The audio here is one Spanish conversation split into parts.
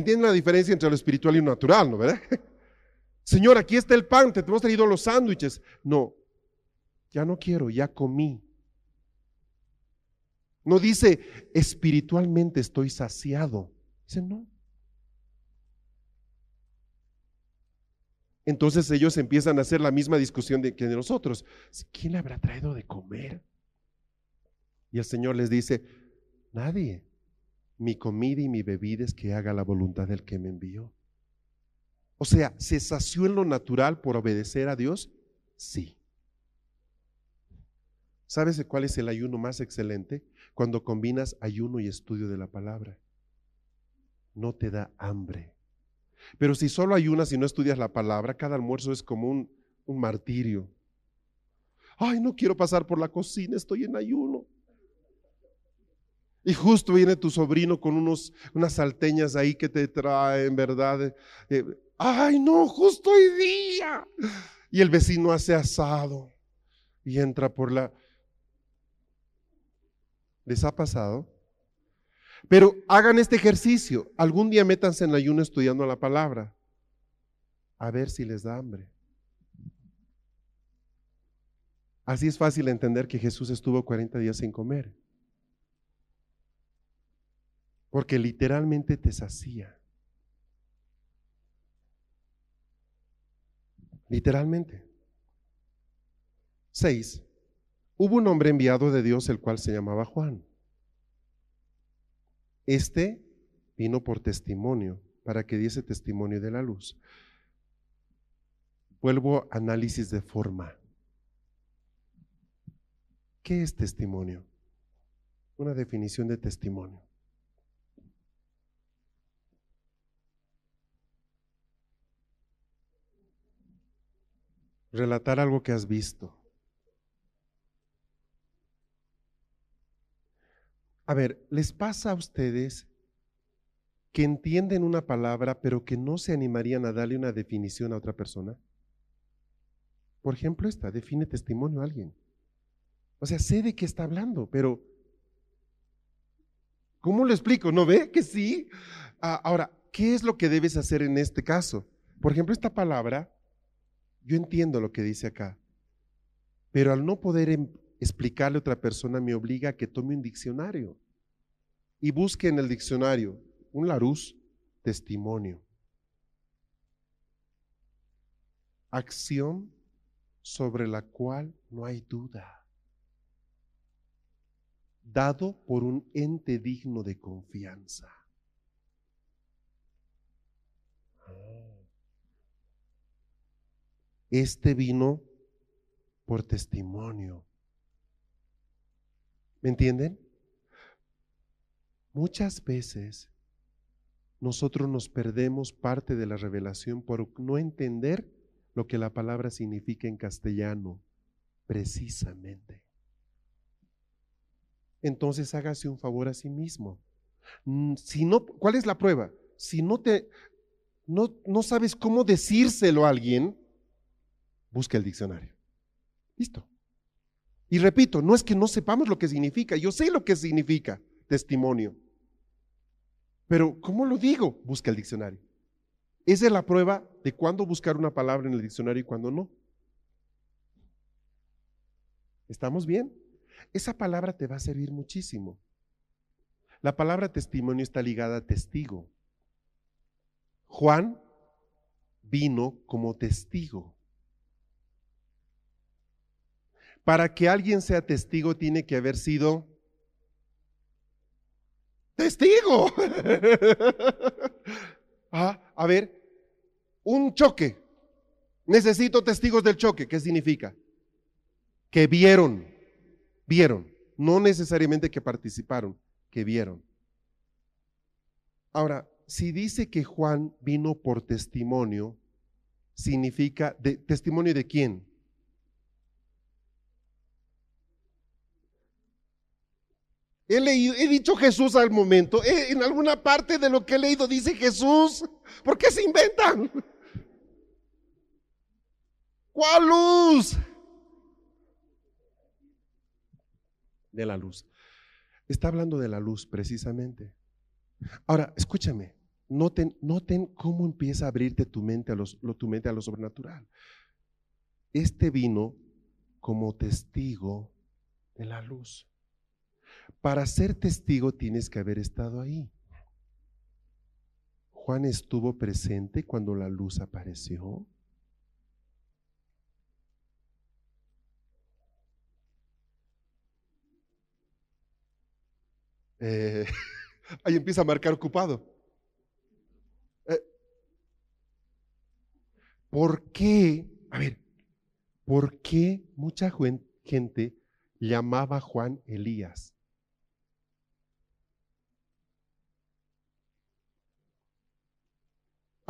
Entienden la diferencia entre lo espiritual y lo natural, ¿no? ¿Verdad? Señor, aquí está el pan, te hemos traído los sándwiches. No, ya no quiero, ya comí. No dice, espiritualmente estoy saciado. Dice, no. Entonces ellos empiezan a hacer la misma discusión que de nosotros. ¿Quién le habrá traído de comer? Y el Señor les dice, nadie. Mi comida y mi bebida es que haga la voluntad del que me envió. O sea, ¿se sació en lo natural por obedecer a Dios? Sí. ¿Sabes cuál es el ayuno más excelente? Cuando combinas ayuno y estudio de la palabra. No te da hambre. Pero si solo ayunas y no estudias la palabra, cada almuerzo es como un, un martirio. Ay, no quiero pasar por la cocina, estoy en ayuno. Y justo viene tu sobrino con unos, unas salteñas ahí que te traen, ¿verdad? Eh, Ay, no, justo hoy día. Y el vecino hace asado y entra por la... ¿Les ha pasado? Pero hagan este ejercicio. Algún día métanse en ayuno estudiando la palabra. A ver si les da hambre. Así es fácil entender que Jesús estuvo 40 días sin comer. Porque literalmente te sacía. Literalmente. Seis. Hubo un hombre enviado de Dios el cual se llamaba Juan. Este vino por testimonio, para que diese testimonio de la luz. Vuelvo a análisis de forma. ¿Qué es testimonio? Una definición de testimonio. Relatar algo que has visto. A ver, ¿les pasa a ustedes que entienden una palabra pero que no se animarían a darle una definición a otra persona? Por ejemplo, esta, define testimonio a alguien. O sea, sé de qué está hablando, pero ¿cómo lo explico? ¿No ve que sí? Ah, ahora, ¿qué es lo que debes hacer en este caso? Por ejemplo, esta palabra yo entiendo lo que dice acá, pero al no poder em, explicarle a otra persona me obliga a que tome un diccionario y busque en el diccionario un Larus, testimonio. Acción sobre la cual no hay duda, dado por un ente digno de confianza. Este vino por testimonio. ¿Me entienden? Muchas veces nosotros nos perdemos parte de la revelación por no entender lo que la palabra significa en castellano, precisamente. Entonces hágase un favor a sí mismo. Mm, si no, ¿cuál es la prueba? Si no te no, no sabes cómo decírselo a alguien, busca el diccionario. Listo. Y repito, no es que no sepamos lo que significa, yo sé lo que significa testimonio. Pero, ¿cómo lo digo? Busca el diccionario. Esa es la prueba de cuándo buscar una palabra en el diccionario y cuándo no. ¿Estamos bien? Esa palabra te va a servir muchísimo. La palabra testimonio está ligada a testigo. Juan vino como testigo. Para que alguien sea testigo tiene que haber sido testigo. ah, a ver, un choque. Necesito testigos del choque. ¿Qué significa? Que vieron, vieron. no necesariamente que participaron, que vieron. Ahora, si dice que Juan vino por testimonio, significa de, testimonio de quién? He, leído, he dicho Jesús al momento. en alguna parte de lo que he leído dice Jesús. ¿Por qué se inventan? ¿Cuál luz? De la luz. Está hablando de la luz precisamente. Ahora, escúchame. Noten, noten cómo empieza a abrirte tu mente a lo sobrenatural. Este vino como testigo de la luz. Para ser testigo tienes que haber estado ahí. Juan estuvo presente cuando la luz apareció. Eh, ahí empieza a marcar ocupado. Eh, ¿Por qué? A ver, ¿por qué mucha gente llamaba a Juan Elías?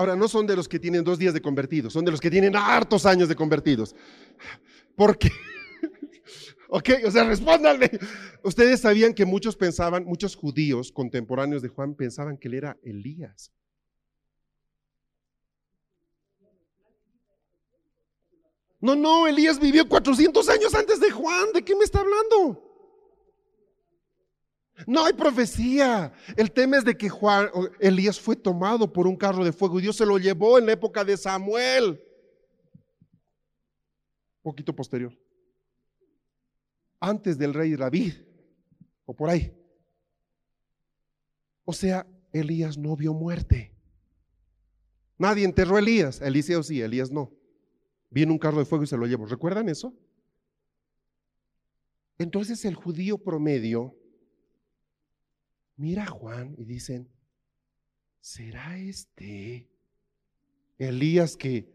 Ahora, no son de los que tienen dos días de convertidos, son de los que tienen hartos años de convertidos. ¿Por qué? ok, o sea, respóndanle. Ustedes sabían que muchos pensaban, muchos judíos contemporáneos de Juan pensaban que él era Elías. No, no, Elías vivió 400 años antes de Juan. ¿De qué me está hablando? No hay profecía. El tema es de que Juan, Elías fue tomado por un carro de fuego y Dios se lo llevó en la época de Samuel. Poquito posterior. Antes del rey David. O por ahí. O sea, Elías no vio muerte. Nadie enterró a Elías. Eliseo sí, Elías no. Viene un carro de fuego y se lo llevó. ¿Recuerdan eso? Entonces el judío promedio mira a Juan y dicen, ¿será este Elías que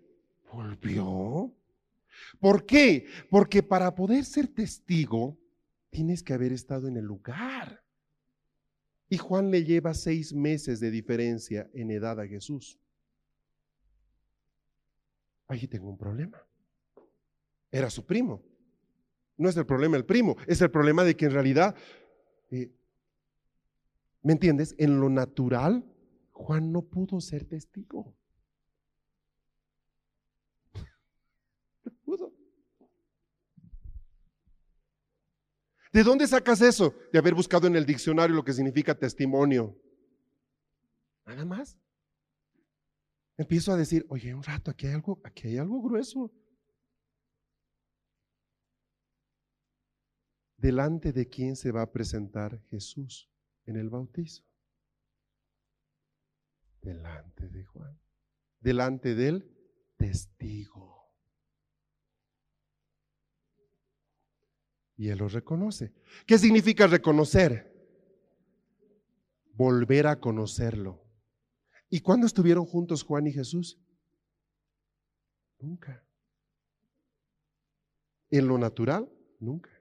volvió? ¿Por qué? Porque para poder ser testigo tienes que haber estado en el lugar. Y Juan le lleva seis meses de diferencia en edad a Jesús. Ahí tengo un problema. Era su primo. No es el problema el primo, es el problema de que en realidad eh, ¿Me entiendes? En lo natural, Juan no pudo ser testigo. ¿De dónde sacas eso? De haber buscado en el diccionario lo que significa testimonio. Nada más. Empiezo a decir, oye, un rato, aquí hay algo, aquí hay algo grueso. Delante de quién se va a presentar Jesús en el bautizo? Delante de Juan. Delante del testigo. Y él lo reconoce. ¿Qué significa reconocer? Volver a conocerlo. ¿Y cuándo estuvieron juntos Juan y Jesús? Nunca. En lo natural, nunca.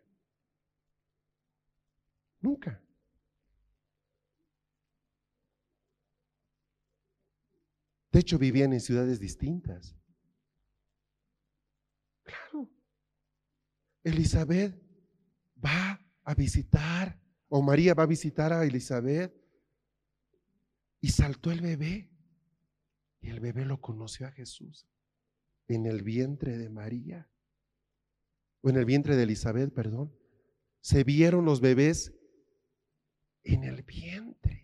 Nunca. De hecho, vivían en ciudades distintas. Claro. Elizabeth va a visitar, o María va a visitar a Elizabeth, y saltó el bebé. Y el bebé lo conoció a Jesús en el vientre de María, o en el vientre de Elizabeth, perdón. Se vieron los bebés en el vientre.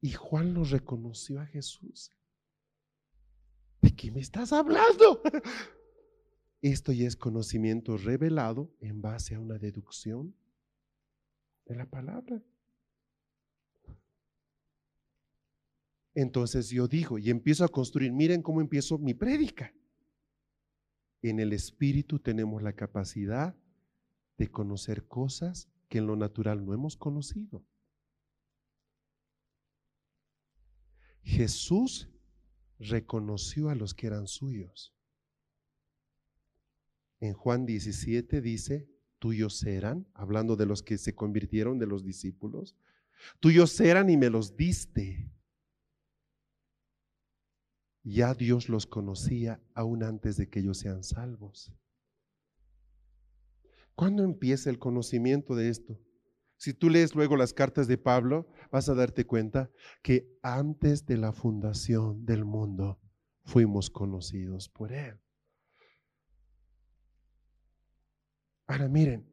Y Juan lo reconoció a Jesús. ¿De qué me estás hablando? Esto ya es conocimiento revelado en base a una deducción de la palabra. Entonces yo digo y empiezo a construir, miren cómo empiezo mi prédica. En el espíritu tenemos la capacidad de conocer cosas que en lo natural no hemos conocido. Jesús reconoció a los que eran suyos. En Juan 17 dice, tuyos eran, hablando de los que se convirtieron de los discípulos, tuyos eran y me los diste. Ya Dios los conocía aún antes de que ellos sean salvos. ¿Cuándo empieza el conocimiento de esto? Si tú lees luego las cartas de Pablo, vas a darte cuenta que antes de la fundación del mundo fuimos conocidos por Él. Ahora miren,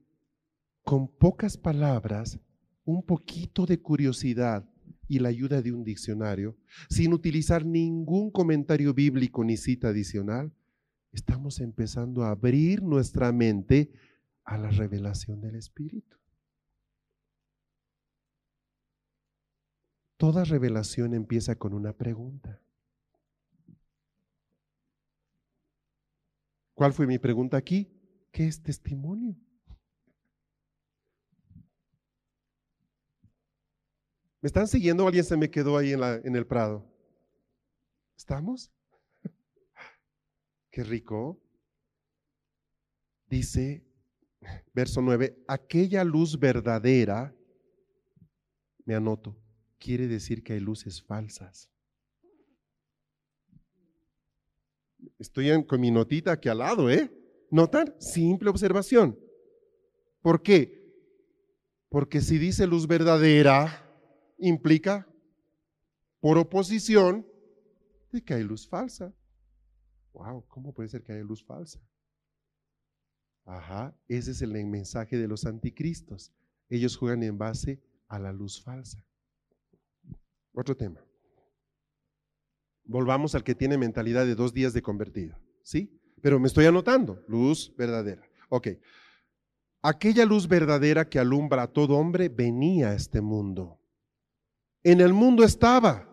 con pocas palabras, un poquito de curiosidad y la ayuda de un diccionario, sin utilizar ningún comentario bíblico ni cita adicional, estamos empezando a abrir nuestra mente a la revelación del Espíritu. Toda revelación empieza con una pregunta. ¿Cuál fue mi pregunta aquí? ¿Qué es testimonio? ¿Me están siguiendo? ¿Alguien se me quedó ahí en el prado? ¿Estamos? Qué rico. Dice, verso 9, aquella luz verdadera, me anoto, quiere decir que hay luces falsas. Estoy con mi notita aquí al lado, ¿eh? ¿Notan? Simple observación. ¿Por qué? Porque si dice luz verdadera, implica, por oposición, que hay luz falsa. Wow, ¿cómo puede ser que haya luz falsa? Ajá, ese es el mensaje de los anticristos. Ellos juegan en base a la luz falsa. Otro tema. Volvamos al que tiene mentalidad de dos días de convertido, ¿sí? Pero me estoy anotando, luz verdadera. Ok. Aquella luz verdadera que alumbra a todo hombre venía a este mundo. En el mundo estaba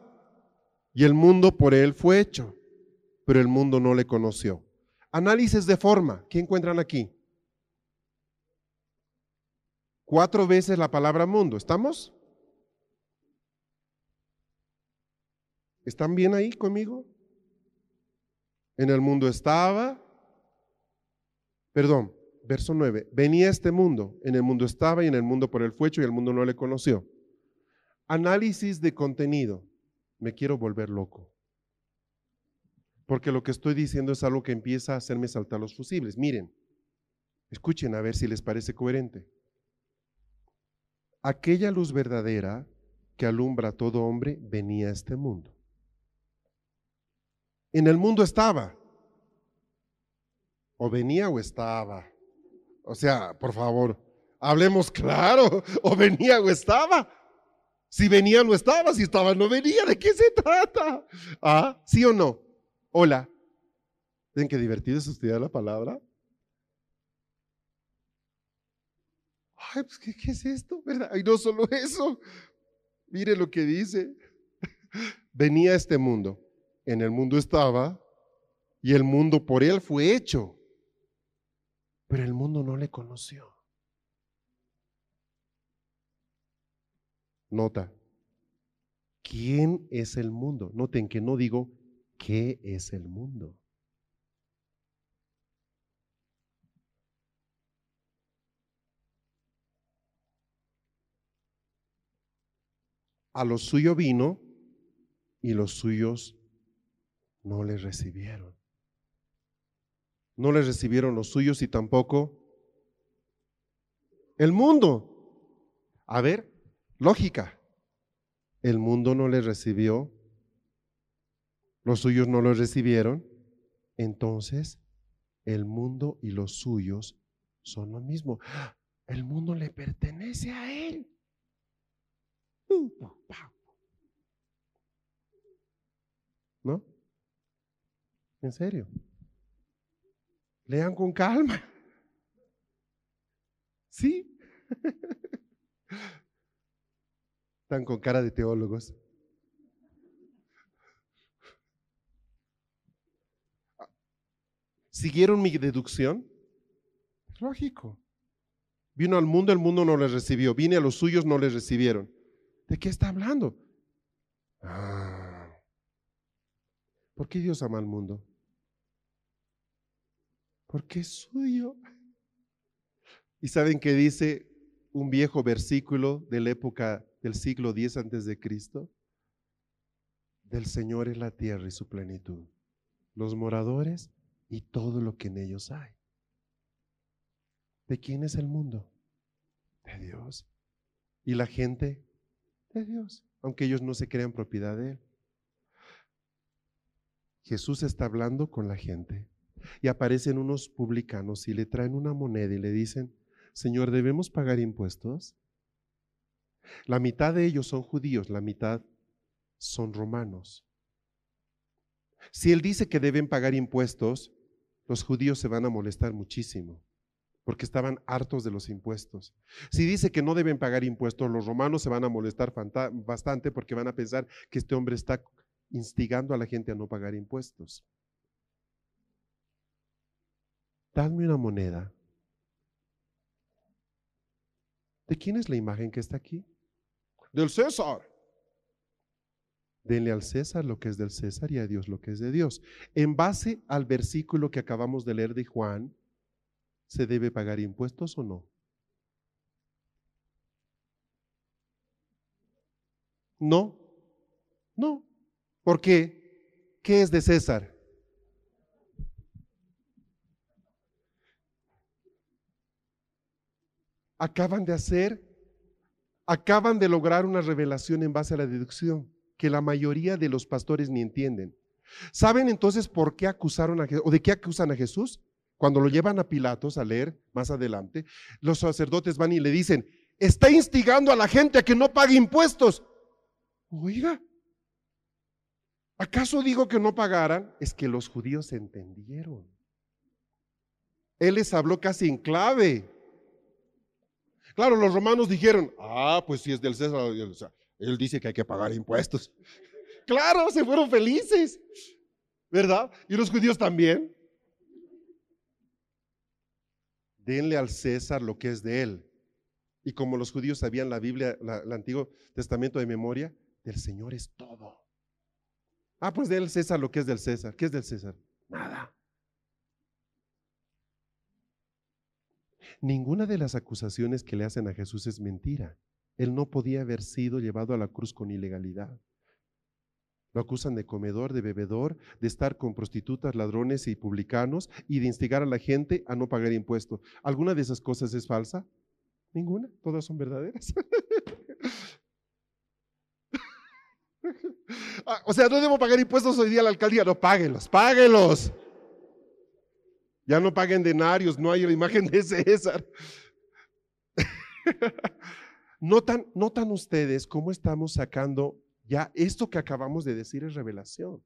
y el mundo por él fue hecho, pero el mundo no le conoció. Análisis de forma, ¿qué encuentran aquí? Cuatro veces la palabra mundo, ¿estamos? ¿Están bien ahí conmigo? En el mundo estaba, perdón, verso 9, venía este mundo, en el mundo estaba y en el mundo por el fue hecho y el mundo no le conoció. Análisis de contenido, me quiero volver loco. Porque lo que estoy diciendo es algo que empieza a hacerme saltar los fusibles. Miren, escuchen a ver si les parece coherente. Aquella luz verdadera que alumbra a todo hombre venía a este mundo en el mundo estaba. O venía o estaba. O sea, por favor, hablemos claro. O venía o estaba. Si venía no estaba, si estaba no venía. ¿De qué se trata? ¿Ah? ¿Sí o no? Hola. ¿Ven qué divertido es estudiar la palabra? Ay, pues, ¿qué, ¿qué, es esto? ¿Verdad? Y no solo eso. Mire lo que dice. Venía a este mundo en el mundo estaba y el mundo por él fue hecho, pero el mundo no le conoció. Nota, ¿quién es el mundo? Noten que no digo qué es el mundo. A lo suyo vino y los suyos no les recibieron. No les recibieron los suyos y tampoco el mundo. A ver, lógica. El mundo no les recibió, los suyos no los recibieron, entonces el mundo y los suyos son lo mismo. El mundo le pertenece a él. ¿No? En serio. Lean con calma. ¿Sí? Están con cara de teólogos. ¿Siguieron mi deducción? Lógico. Vino al mundo, el mundo no les recibió. Vine a los suyos, no les recibieron. ¿De qué está hablando? Ah. ¿Por qué Dios ama al mundo? Porque es suyo. ¿Y saben qué dice un viejo versículo de la época del siglo X antes de Cristo? Del Señor es la tierra y su plenitud, los moradores y todo lo que en ellos hay. ¿De quién es el mundo? De Dios. ¿Y la gente? De Dios, aunque ellos no se crean propiedad de Él. Jesús está hablando con la gente y aparecen unos publicanos y le traen una moneda y le dicen, Señor, ¿debemos pagar impuestos? La mitad de ellos son judíos, la mitad son romanos. Si Él dice que deben pagar impuestos, los judíos se van a molestar muchísimo porque estaban hartos de los impuestos. Si dice que no deben pagar impuestos, los romanos se van a molestar bastante porque van a pensar que este hombre está instigando a la gente a no pagar impuestos. Dadme una moneda. ¿De quién es la imagen que está aquí? Del César. Denle al César lo que es del César y a Dios lo que es de Dios. En base al versículo que acabamos de leer de Juan, ¿se debe pagar impuestos o no? No, no. ¿Por qué? ¿Qué es de César? Acaban de hacer, acaban de lograr una revelación en base a la deducción que la mayoría de los pastores ni entienden. ¿Saben entonces por qué acusaron a Jesús o de qué acusan a Jesús? Cuando lo llevan a Pilatos a leer más adelante, los sacerdotes van y le dicen, está instigando a la gente a que no pague impuestos. Oiga, ¿Acaso digo que no pagaran? Es que los judíos entendieron. Él les habló casi en clave. Claro, los romanos dijeron, ah, pues si es del César, él dice que hay que pagar impuestos. Claro, se fueron felices, ¿verdad? Y los judíos también. Denle al César lo que es de él. Y como los judíos sabían la Biblia, el Antiguo Testamento de memoria, del Señor es todo. Ah, pues del César lo que es del César. ¿Qué es del César? Nada. Ninguna de las acusaciones que le hacen a Jesús es mentira. Él no podía haber sido llevado a la cruz con ilegalidad. Lo acusan de comedor, de bebedor, de estar con prostitutas, ladrones y publicanos y de instigar a la gente a no pagar impuestos. ¿Alguna de esas cosas es falsa? Ninguna, todas son verdaderas. Ah, o sea, no debo pagar impuestos hoy día a la alcaldía. No, páguenlos, páguenlos. Ya no paguen denarios, no hay la imagen de César. ¿Notan, notan ustedes cómo estamos sacando ya esto que acabamos de decir es revelación.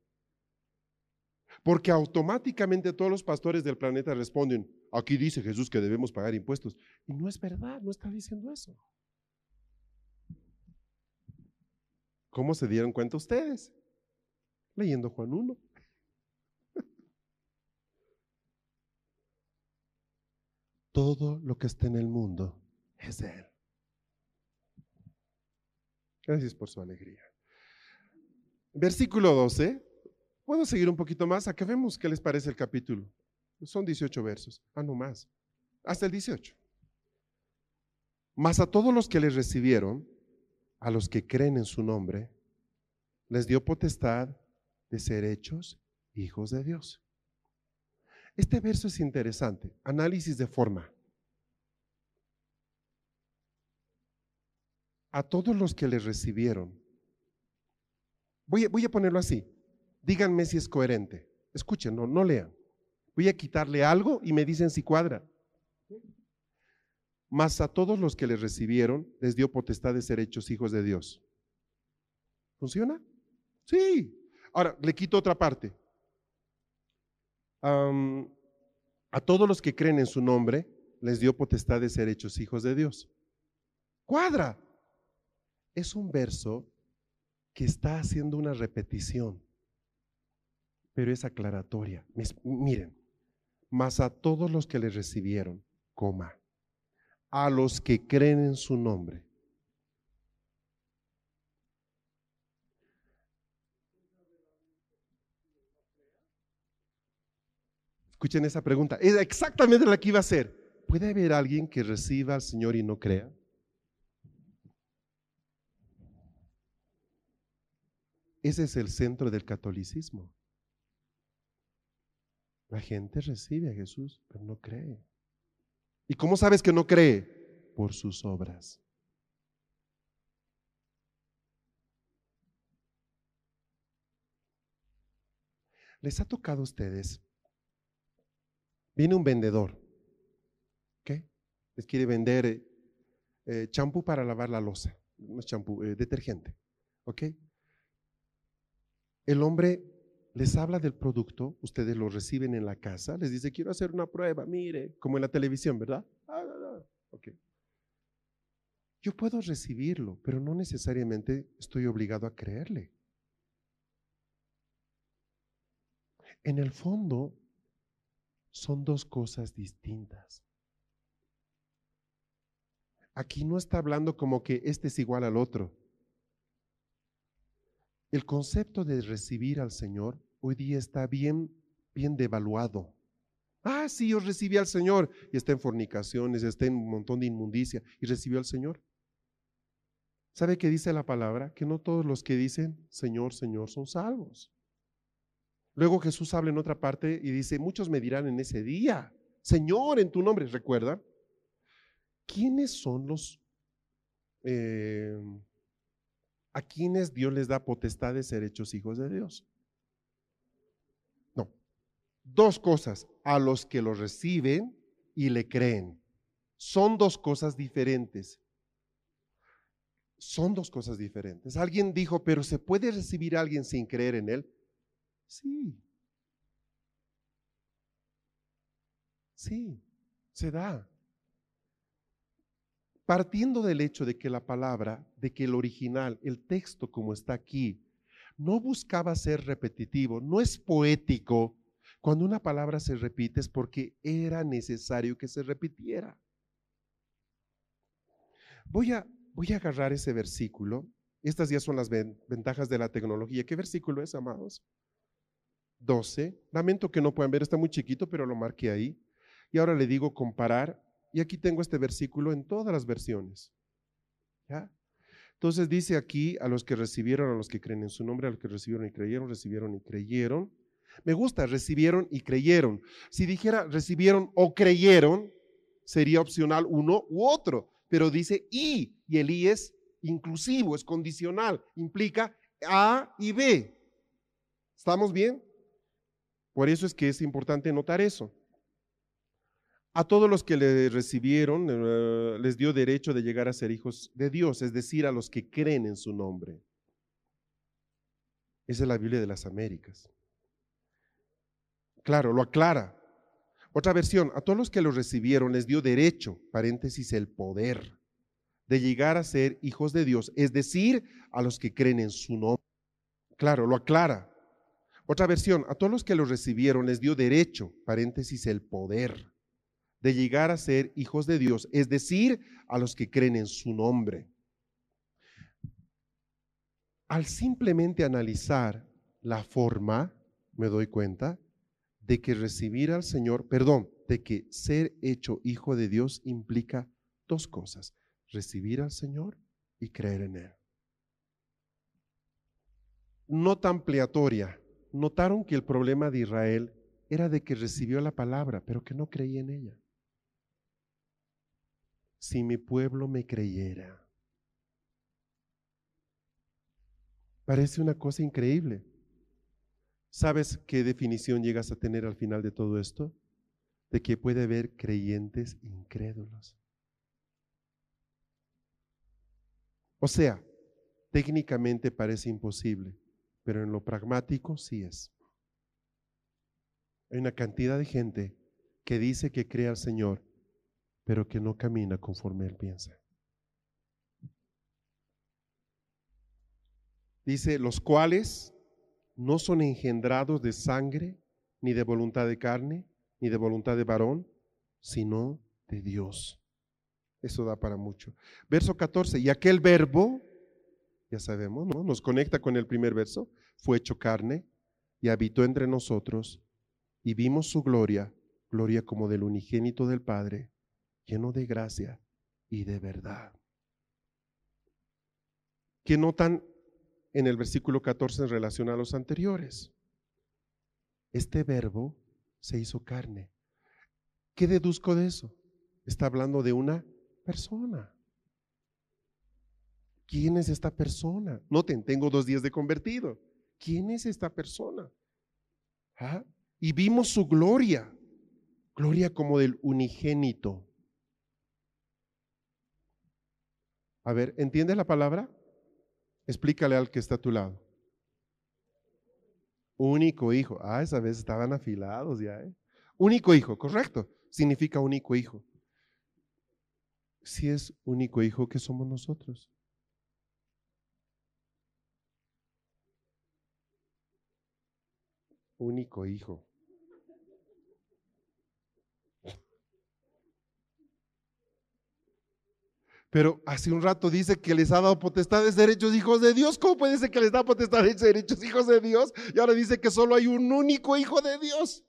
Porque automáticamente todos los pastores del planeta responden, aquí dice Jesús que debemos pagar impuestos. Y no es verdad, no está diciendo eso. ¿Cómo se dieron cuenta ustedes? Leyendo Juan 1. Todo lo que está en el mundo es de Él. Gracias por su alegría. Versículo 12. ¿Puedo seguir un poquito más? Acabemos qué les parece el capítulo. Son 18 versos. Ah, no más. Hasta el 18. Mas a todos los que les recibieron, a los que creen en su nombre, les dio potestad de ser hechos hijos de Dios. Este verso es interesante. Análisis de forma. A todos los que les recibieron. Voy a, ponerlo así. Díganme si es coherente. Escuchen, no, no lean. Voy a quitarle algo y me dicen si cuadra. Mas a todos los que les recibieron les dio potestad de ser hechos hijos de Dios. ¿Funciona? Sí. Ahora, le quito otra parte. A todos los que creen en su nombre les dio potestad de ser hechos hijos de Dios. Cuadra. Es un verso que está haciendo una repetición, pero es aclaratoria. Miren, mas a todos los que le recibieron, coma, a los que creen en su nombre. Escuchen esa pregunta. Es exactamente la que iba a hacer. ¿Puede haber alguien que reciba al Señor y no crea? Ese es el centro del catolicismo. La gente recibe a Jesús, pero no cree. ¿Y cómo sabes que no cree? Por sus obras. ¿Les ha tocado a ustedes? Viene un vendedor, ¿qué? Les quiere vender eh, eh, champú para lavar la losa, no es champú, eh, detergente, ¿ok? El hombre les habla del producto, ustedes lo reciben en la casa, les dice, quiero hacer una prueba, mire, como en la televisión, ¿verdad? Ah, ok. Yo puedo recibirlo, pero no necesariamente estoy obligado a creerle. En el fondo, son dos cosas distintas. Aquí no está hablando como que este es igual al otro. El concepto de recibir al Señor hoy día está bien, bien devaluado. Ah, sí, yo recibí al Señor y está en fornicaciones, está en un montón de inmundicia y recibió al Señor. ¿Sabe qué dice la palabra? Que no todos los que dicen Señor, Señor son salvos. Luego Jesús habla en otra parte y dice, muchos me dirán en ese día, Señor, en tu nombre, recuerda, ¿quiénes son los, eh, a quienes Dios les da potestad de ser hechos hijos de Dios? No, dos cosas, a los que lo reciben y le creen. Son dos cosas diferentes. Son dos cosas diferentes. Alguien dijo, pero ¿se puede recibir a alguien sin creer en él? Sí. Sí, se da. Partiendo del hecho de que la palabra, de que el original, el texto como está aquí, no buscaba ser repetitivo, no es poético. Cuando una palabra se repite es porque era necesario que se repitiera. Voy a, voy a agarrar ese versículo. Estas ya son las ventajas de la tecnología. ¿Qué versículo es, amados? 12. Lamento que no puedan ver, está muy chiquito, pero lo marqué ahí. Y ahora le digo comparar. Y aquí tengo este versículo en todas las versiones. ¿Ya? Entonces dice aquí a los que recibieron, a los que creen en su nombre, a los que recibieron y creyeron, recibieron y creyeron. Me gusta, recibieron y creyeron. Si dijera recibieron o creyeron, sería opcional uno u otro. Pero dice y, y el y es inclusivo, es condicional, implica A y B. ¿Estamos bien? Por eso es que es importante notar eso. A todos los que le recibieron eh, les dio derecho de llegar a ser hijos de Dios, es decir, a los que creen en su nombre. Esa es la Biblia de las Américas. Claro, lo aclara. Otra versión, a todos los que lo recibieron les dio derecho, paréntesis, el poder de llegar a ser hijos de Dios, es decir, a los que creen en su nombre. Claro, lo aclara. Otra versión, a todos los que lo recibieron les dio derecho, paréntesis, el poder de llegar a ser hijos de Dios, es decir, a los que creen en su nombre. Al simplemente analizar la forma, me doy cuenta de que recibir al Señor, perdón, de que ser hecho hijo de Dios implica dos cosas, recibir al Señor y creer en Él. Nota ampliatoria notaron que el problema de Israel era de que recibió la palabra, pero que no creía en ella. Si mi pueblo me creyera. Parece una cosa increíble. ¿Sabes qué definición llegas a tener al final de todo esto? De que puede haber creyentes incrédulos. O sea, técnicamente parece imposible pero en lo pragmático sí es. Hay una cantidad de gente que dice que cree al Señor, pero que no camina conforme Él piensa. Dice, los cuales no son engendrados de sangre, ni de voluntad de carne, ni de voluntad de varón, sino de Dios. Eso da para mucho. Verso 14, y aquel verbo ya sabemos, ¿no? Nos conecta con el primer verso. Fue hecho carne y habitó entre nosotros y vimos su gloria, gloria como del unigénito del Padre, lleno de gracia y de verdad. ¿Qué notan en el versículo 14 en relación a los anteriores? Este verbo se hizo carne. ¿Qué deduzco de eso? Está hablando de una persona. ¿Quién es esta persona? Noten, tengo dos días de convertido. ¿Quién es esta persona? ¿Ah? Y vimos su gloria, gloria como del unigénito. A ver, ¿entiendes la palabra? Explícale al que está a tu lado. Único hijo. Ah, esa vez estaban afilados ya. ¿eh? Único hijo, correcto. Significa único hijo. Si es único hijo, ¿qué somos nosotros? Único hijo. Pero hace un rato dice que les ha dado potestades, derechos, hijos de Dios. ¿Cómo puede ser que les da potestades, derechos, hijos de Dios? Y ahora dice que solo hay un único hijo de Dios.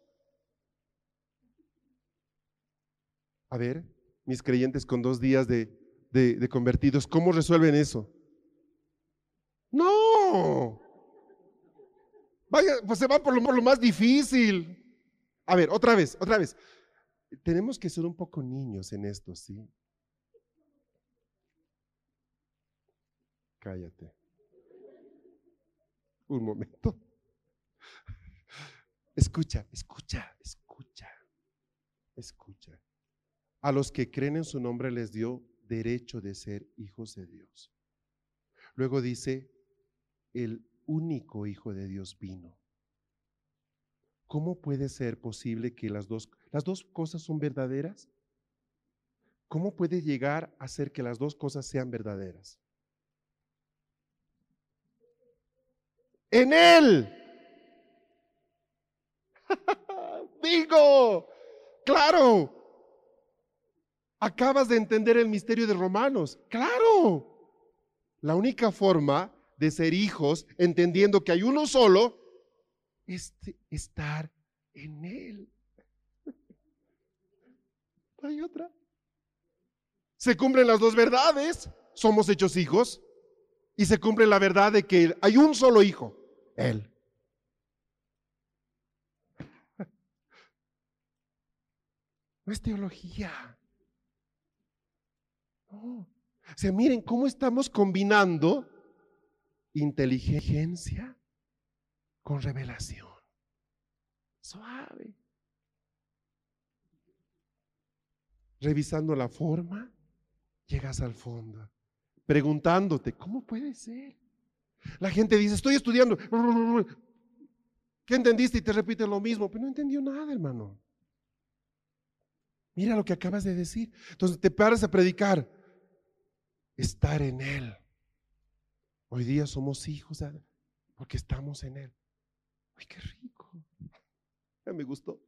A ver, mis creyentes con dos días de, de, convertidos, ¿cómo resuelven eso? No. Pues se van por lo, por lo más difícil. A ver, otra vez, otra vez. Tenemos que ser un poco niños en esto, ¿sí? Cállate. Un momento. Escucha, escucha, escucha, escucha. A los que creen en su nombre les dio derecho de ser hijos de Dios. Luego dice, el único hijo de Dios vino. ¿Cómo puede ser posible que las dos, las dos cosas son verdaderas? ¿Cómo puede llegar a ser que las dos cosas sean verdaderas? en Él. Digo, claro. Acabas de entender el misterio de Romanos. Claro. La única forma de ser hijos, entendiendo que hay uno solo, es estar en Él. hay otra. Se cumplen las dos verdades. Somos hechos hijos. Y se cumple la verdad de que hay un solo hijo. Él. No es teología. O sea, miren cómo estamos combinando inteligencia con revelación. Suave. Revisando la forma, llegas al fondo. Preguntándote, ¿cómo puede ser? La gente dice, estoy estudiando. ¿Qué entendiste? Y te repiten lo mismo. Pero no entendió nada, hermano. Mira lo que acabas de decir. Entonces te paras a predicar. Estar en Él. Hoy día somos hijos porque estamos en Él. ¡Ay, qué rico! Ya me gustó.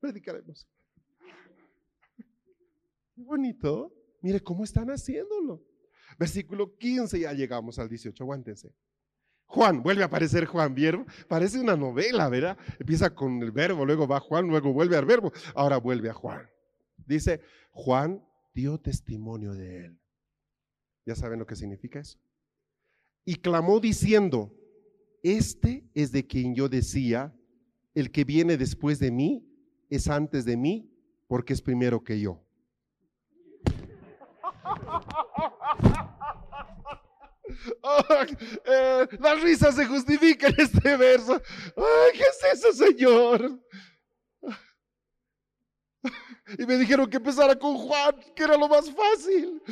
Predicaremos. Qué bonito. Mire cómo están haciéndolo. Versículo 15, ya llegamos al 18, aguántense. Juan, vuelve a aparecer Juan, ¿vieron? Parece una novela, ¿verdad? Empieza con el verbo, luego va Juan, luego vuelve al verbo, ahora vuelve a Juan. Dice, Juan dio testimonio de él. ¿Ya saben lo que significa eso? Y clamó diciendo, este es de quien yo decía, el que viene después de mí es antes de mí, porque es primero que yo. Eh, las risas se justifican en este verso. ¿qué es eso, Señor? Y me dijeron que empezara con Juan, que era lo más fácil.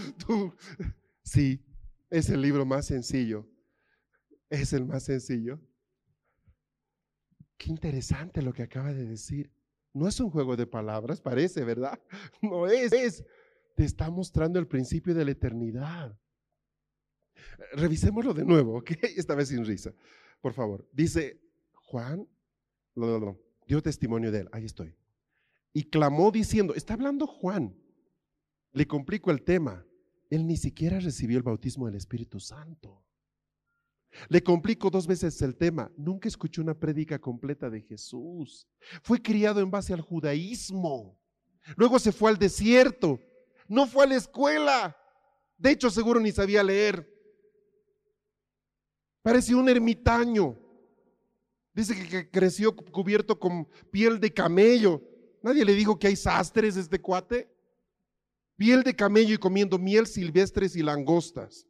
Sí, es el libro más sencillo. Es el más sencillo. Qué interesante lo que acaba de decir. No es un juego de palabras, parece, ¿verdad? No es, es. Te está mostrando el principio de la eternidad. Revisémoslo de nuevo, ¿ok? Esta vez sin risa. Por favor. Dice Juan, no, dio testimonio de él. Ahí estoy. Y clamó diciendo, está hablando Juan. Le complico el tema. Él ni siquiera recibió el bautismo del Espíritu Santo. Le complico dos veces el tema. Nunca escuchó una prédica completa de Jesús. Fue criado en base al judaísmo. Luego se fue al desierto no fue a la escuela. De hecho, seguro ni sabía leer. Parecía un ermitaño. Dice que creció cubierto con piel de camello. Nadie le dijo que hay sastres este cuate. Piel de camello y comiendo miel silvestres y langostas.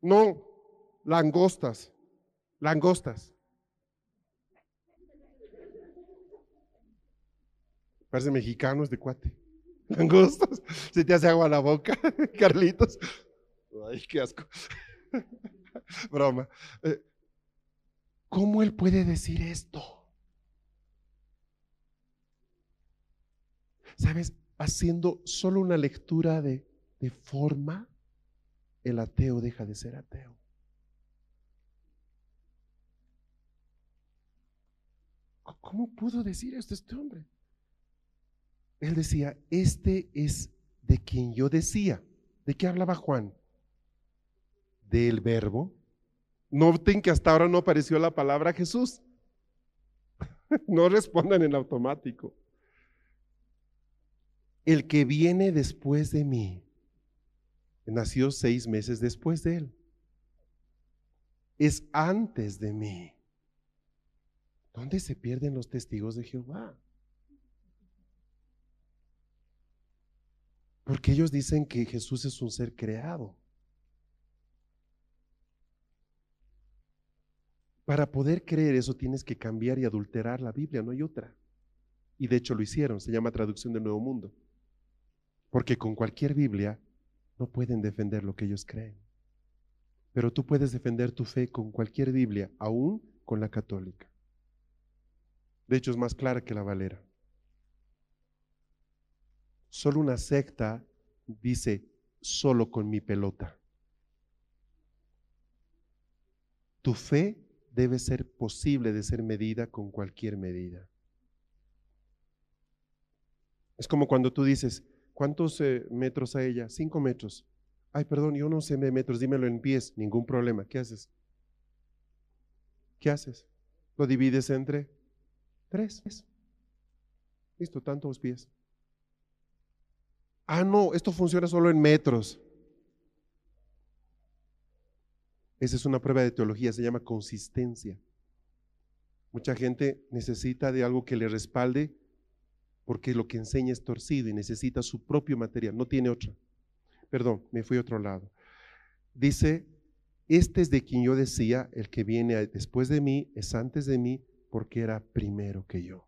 No, langostas. Langostas. Parece mexicano este cuate. Langostas. Se te hace agua la boca, Carlitos. Ay, qué asco. Broma. Eh, ¿Cómo él puede decir esto? ¿Sabes? Haciendo solo una lectura de, de forma, el ateo deja de ser ateo. ¿Cómo pudo decir esto este hombre? Él decía, este es de quien yo decía. ¿De qué hablaba Juan? Del verbo. Noten que hasta ahora no apareció la palabra Jesús. no respondan en automático. El que viene después de mí nació seis meses después de él. Es antes de mí. ¿Dónde se pierden los testigos de Jehová? Porque ellos dicen que Jesús es un ser creado. Para poder creer eso tienes que cambiar y adulterar la Biblia, no hay otra. Y de hecho lo hicieron, se llama traducción del Nuevo Mundo. Porque con cualquier Biblia no pueden defender lo que ellos creen. Pero tú puedes defender tu fe con cualquier Biblia, aún con la católica. De hecho, es más clara que la Valera. Solo una secta dice, solo con mi pelota. Tu fe debe ser posible de ser medida con cualquier medida. Es como cuando tú dices, ¿cuántos eh, metros hay ella? Cinco metros. Ay, perdón, yo no sé metros, dímelo en pies, ningún problema. ¿Qué haces? ¿Qué haces? Lo divides entre Tres. Listo, tantos pies. Ah, no, esto funciona solo en metros. Esa es una prueba de teología, se llama consistencia. Mucha gente necesita de algo que le respalde porque lo que enseña es torcido y necesita su propio material, no tiene otra. Perdón, me fui a otro lado. Dice, este es de quien yo decía, el que viene después de mí es antes de mí porque era primero que yo.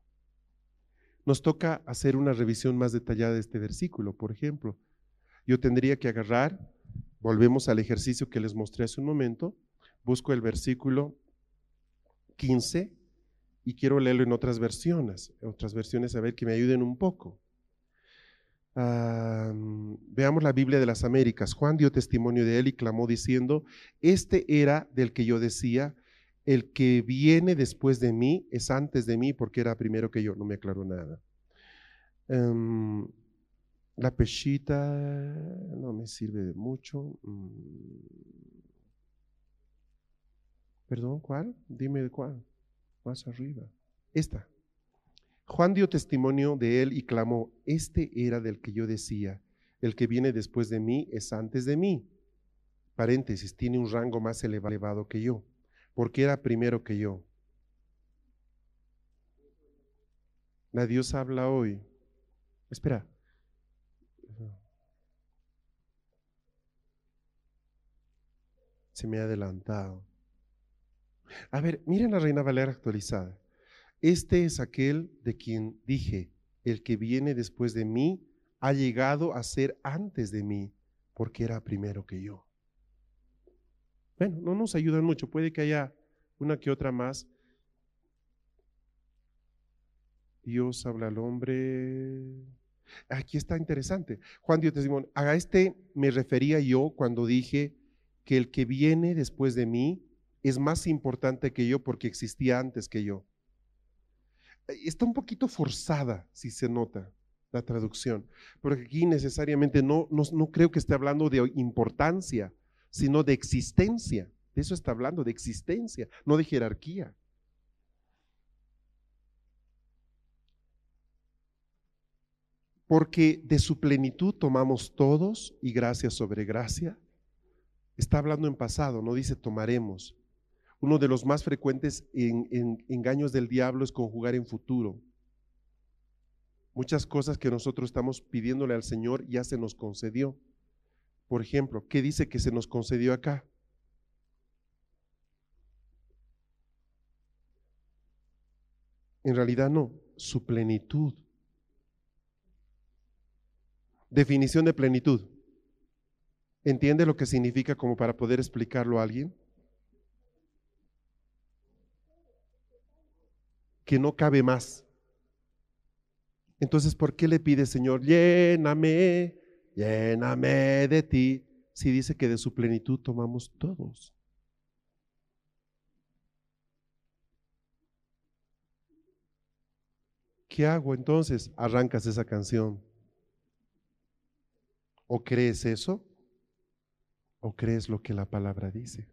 Nos toca hacer una revisión más detallada de este versículo. Por ejemplo, yo tendría que agarrar, volvemos al ejercicio que les mostré hace un momento, busco el versículo 15 y quiero leerlo en otras versiones, otras versiones a ver que me ayuden un poco. veamos la Biblia de las Américas. Juan dio testimonio de él y clamó diciendo, este era del que yo decía, el que viene después de mí es antes de mí porque era primero que yo. No me aclaró nada. La pechita no me sirve de mucho. Mm. Perdón, ¿cuál? Dime de cuál. Más arriba. Esta. Juan dio testimonio de él y clamó, este era del que yo decía, el que viene después de mí es antes de mí. Paréntesis, tiene un rango más elevado que yo porque era primero que yo. La Dios habla hoy. Espera. Se me ha adelantado. A ver, miren la Reina Valera actualizada. Este es aquel de quien dije, el que viene después de mí ha llegado a ser antes de mí, porque era primero que yo. Bueno, no nos ayudan mucho, puede que haya una que otra más. Dios habla al hombre. Aquí está interesante. Juan dio testimonio. A este me refería yo cuando dije que el que viene después de mí es más importante que yo porque existía antes que yo. Está un poquito forzada, si se nota la traducción, porque aquí necesariamente no, no, no creo que esté hablando de importancia, sino de existencia. De eso está hablando, de existencia, no de jerarquía. porque de su plenitud tomamos todos y gracia sobre gracia. Está hablando en pasado, no dice tomaremos. Uno de los más frecuentes engaños del diablo es conjugar en futuro. Muchas cosas que nosotros estamos pidiéndole al Señor ya se nos concedió. Por ejemplo, ¿qué dice que se nos concedió acá? En realidad no, su plenitud. Definición de plenitud. ¿Entiende lo que significa como para poder explicarlo a alguien? Que no cabe más. Entonces, ¿por qué le pide, Señor, lléname, lléname de ti? Si dice que de su plenitud tomamos todos. ¿Qué hago entonces? Arrancas esa canción. ¿O crees eso? ¿O crees lo que la palabra dice?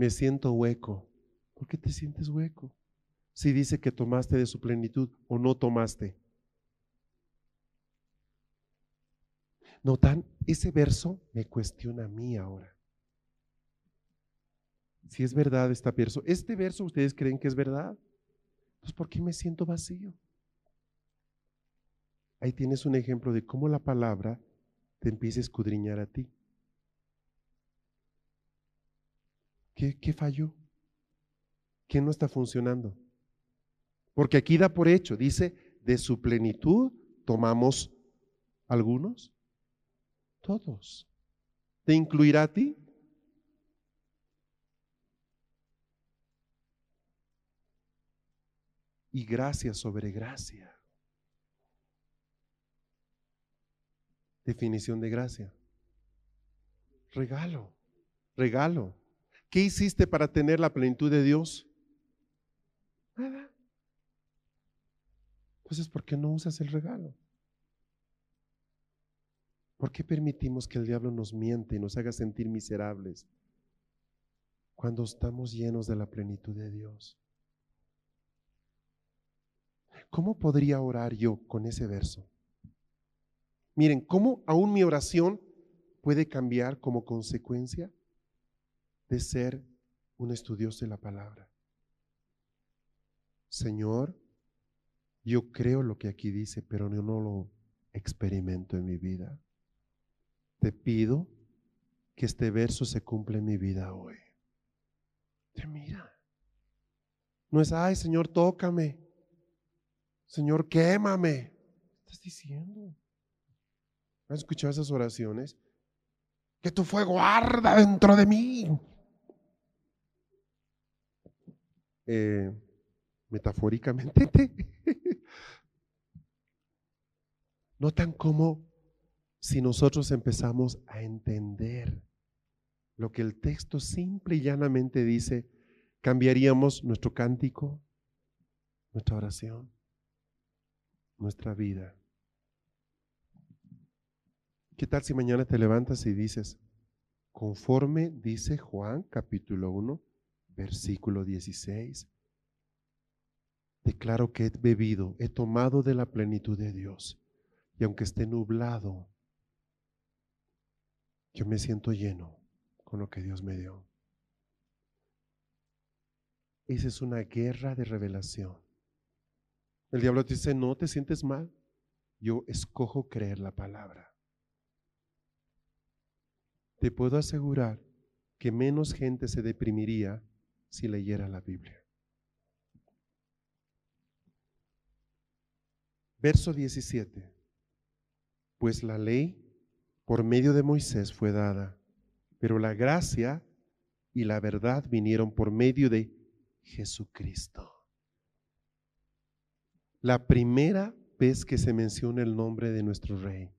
Me siento hueco. ¿Por qué te sientes hueco? Si dice que tomaste de su plenitud o no tomaste. ¿Notan? Ese verso me cuestiona a mí ahora si es verdad esta verso. ¿Este verso ustedes creen que es verdad? Pues ¿por qué me siento vacío? Ahí tienes un ejemplo de cómo la palabra te empieza a escudriñar a ti. ¿Qué, qué falló? ¿Qué no está funcionando? Porque aquí da por hecho, dice, de su plenitud tomamos algunos, todos. ¿Te incluirá a ti? y gracia sobre gracia. Definición de gracia. Regalo, regalo. ¿Qué hiciste para tener la plenitud de Dios? Nada. Entonces, ¿por qué no usas el regalo? ¿Por qué permitimos que el diablo nos miente y nos haga sentir miserables cuando estamos llenos de la plenitud de Dios? ¿Cómo podría orar yo con ese verso? Miren, ¿cómo aún mi oración puede cambiar como consecuencia de ser un estudioso de la palabra? Señor, yo creo lo que aquí dice, pero yo no lo experimento en mi vida. Te pido que este verso se cumpla en mi vida hoy. Te mira. No es, ay Señor, tócame. Señor, quémame. ¿Qué estás diciendo? ¿Has escuchado esas oraciones? Que tu fuego arda dentro de mí. Eh, metafóricamente. Notan cómo si nosotros empezamos a entender lo que el texto simple y llanamente dice, cambiaríamos nuestro cántico, nuestra oración nuestra vida. ¿Qué tal si mañana te levantas y dices, conforme dice Juan capítulo 1, versículo 16, declaro que he bebido, he tomado de la plenitud de Dios, y aunque esté nublado, yo me siento lleno con lo que Dios me dio. Esa es una guerra de revelación. El diablo te dice, no te sientes mal. Yo escojo creer la palabra. Te puedo asegurar que menos gente se deprimiría si leyera la Biblia. Verso 17. Pues la ley por medio de Moisés fue dada, pero la gracia y la verdad vinieron por medio de Jesucristo. La primera vez que se menciona el nombre de nuestro rey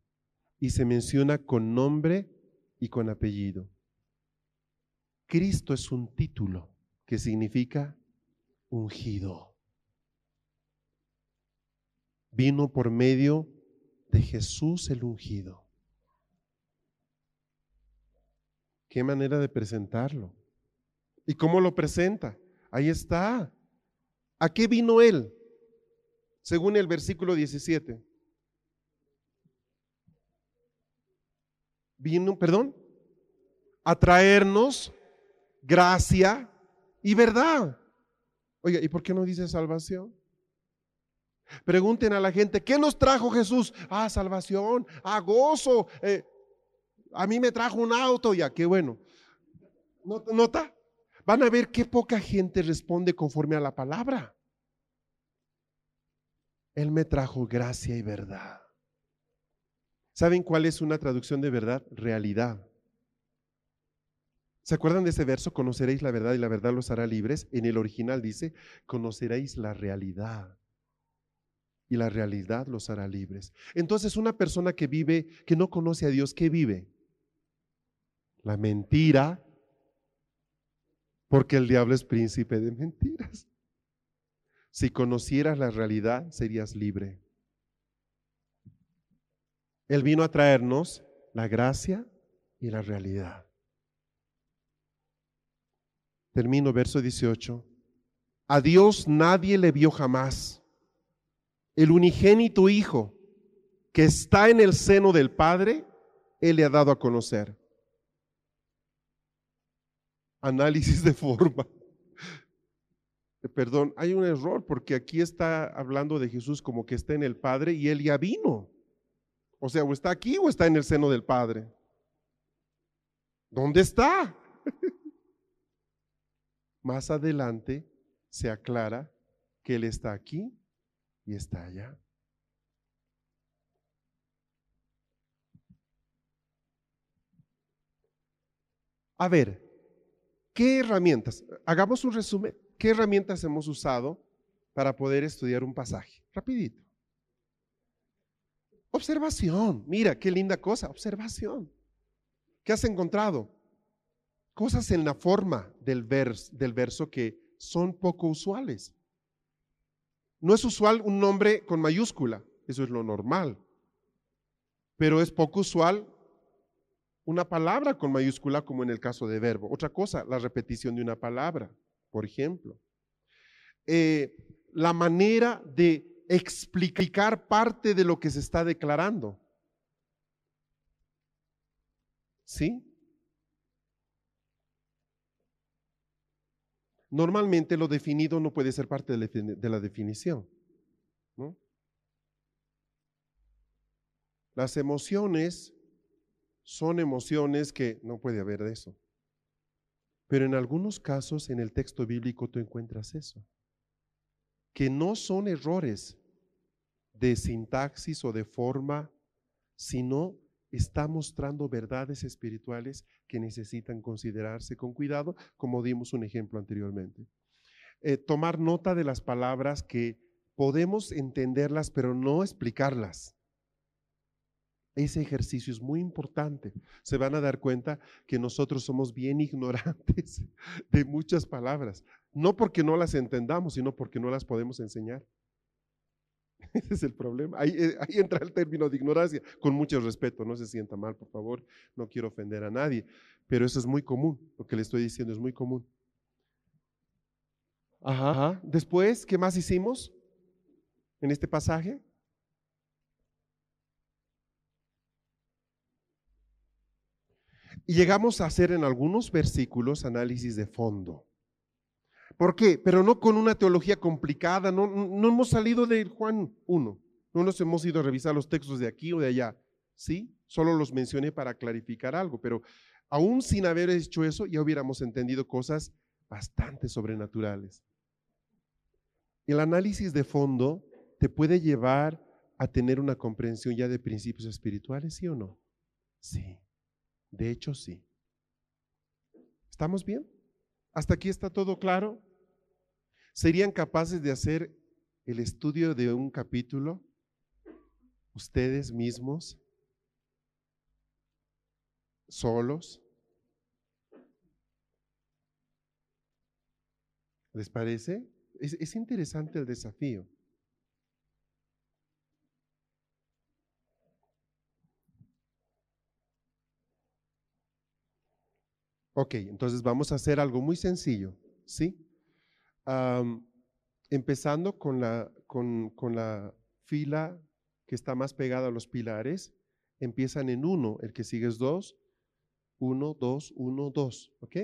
y se menciona con nombre y con apellido. Cristo es un título que significa ungido. Vino por medio de Jesús el ungido. Qué manera de presentarlo. ¿Y cómo lo presenta? Ahí está. ¿A qué vino él? según el versículo 17. Vino, perdón, a traernos gracia y verdad. Oiga, ¿y por qué no dice salvación? Pregunten a la gente, ¿qué nos trajo Jesús? Ah, salvación, ah, gozo. Eh, a mí me trajo un auto, ya, qué bueno. ¿Nota? Van a ver qué poca gente responde conforme a la palabra. Él me trajo gracia y verdad. ¿Saben cuál es una traducción de verdad? Realidad. ¿Se acuerdan de ese verso? Conoceréis la verdad y la verdad los hará libres. En el original dice, conoceréis la realidad y la realidad los hará libres. Entonces una persona que vive, que no conoce a Dios, ¿qué vive? La mentira, porque el diablo es príncipe de mentiras. Si conocieras la realidad, serías libre. Él vino a traernos la gracia y la realidad. Termino verso 18. A Dios nadie le vio jamás. El unigénito Hijo que está en el seno del Padre, Él le ha dado a conocer. Análisis de forma. Perdón, hay un error porque aquí está hablando de Jesús como que está en el Padre y Él ya vino. O sea, o está aquí o está en el seno del Padre. ¿Dónde está? Más adelante se aclara que Él está aquí y está allá. A ver, ¿qué herramientas? Hagamos un resumen. ¿Qué herramientas hemos usado para poder estudiar un pasaje? Rapidito. Observación. Mira, qué linda cosa. Observación. ¿Qué has encontrado? Cosas en la forma del, del verso que son poco usuales. No es usual un nombre con mayúscula, eso es lo normal. Pero es poco usual una palabra con mayúscula como en el caso de verbo. Otra cosa, la repetición de una palabra, por ejemplo. Eh, la manera de explicar parte de lo que se está declarando. ¿Sí? Normalmente lo definido no puede ser parte de la definición. Las emociones son emociones que no puede haber de eso. Pero en algunos casos en el texto bíblico tú encuentras eso. Que no son errores de sintaxis o de forma, sino está mostrando verdades espirituales que necesitan considerarse con cuidado, como dimos un ejemplo anteriormente. Eh, tomar nota de las palabras que podemos entenderlas, pero no explicarlas. Ese ejercicio es muy importante. Se van a dar cuenta que nosotros somos bien ignorantes de muchas palabras, no porque no las entendamos, sino porque no las podemos enseñar. Ese es el problema. Eh, ahí, entra el término de ignorancia, con mucho respeto, no se sienta mal, por favor, no quiero ofender a nadie, pero eso es muy común, lo que le estoy diciendo es muy común. Ajá. Después, ¿qué más hicimos en este pasaje? Llegamos a hacer en algunos versículos análisis de fondo. ¿Por qué? Pero no con una teología complicada, no, no hemos salido de Juan 1, no nos hemos ido a revisar los textos de aquí o de allá, ¿sí? Solo los mencioné para clarificar algo, pero aún sin haber hecho eso, ya hubiéramos entendido cosas bastante sobrenaturales. El análisis de fondo te puede llevar a tener una comprensión ya de principios espirituales, ¿sí o no? Sí, de hecho sí. ¿Estamos bien? ¿Hasta aquí está todo claro? ¿Serían capaces de hacer el estudio de un capítulo ustedes mismos, solos? ¿Les parece? Es, interesante el desafío. Ok, entonces vamos a hacer algo muy sencillo, empezando con la, fila que está más pegada a los pilares, empiezan en uno, el que sigue es dos, uno, dos, uno, dos, ¿ok?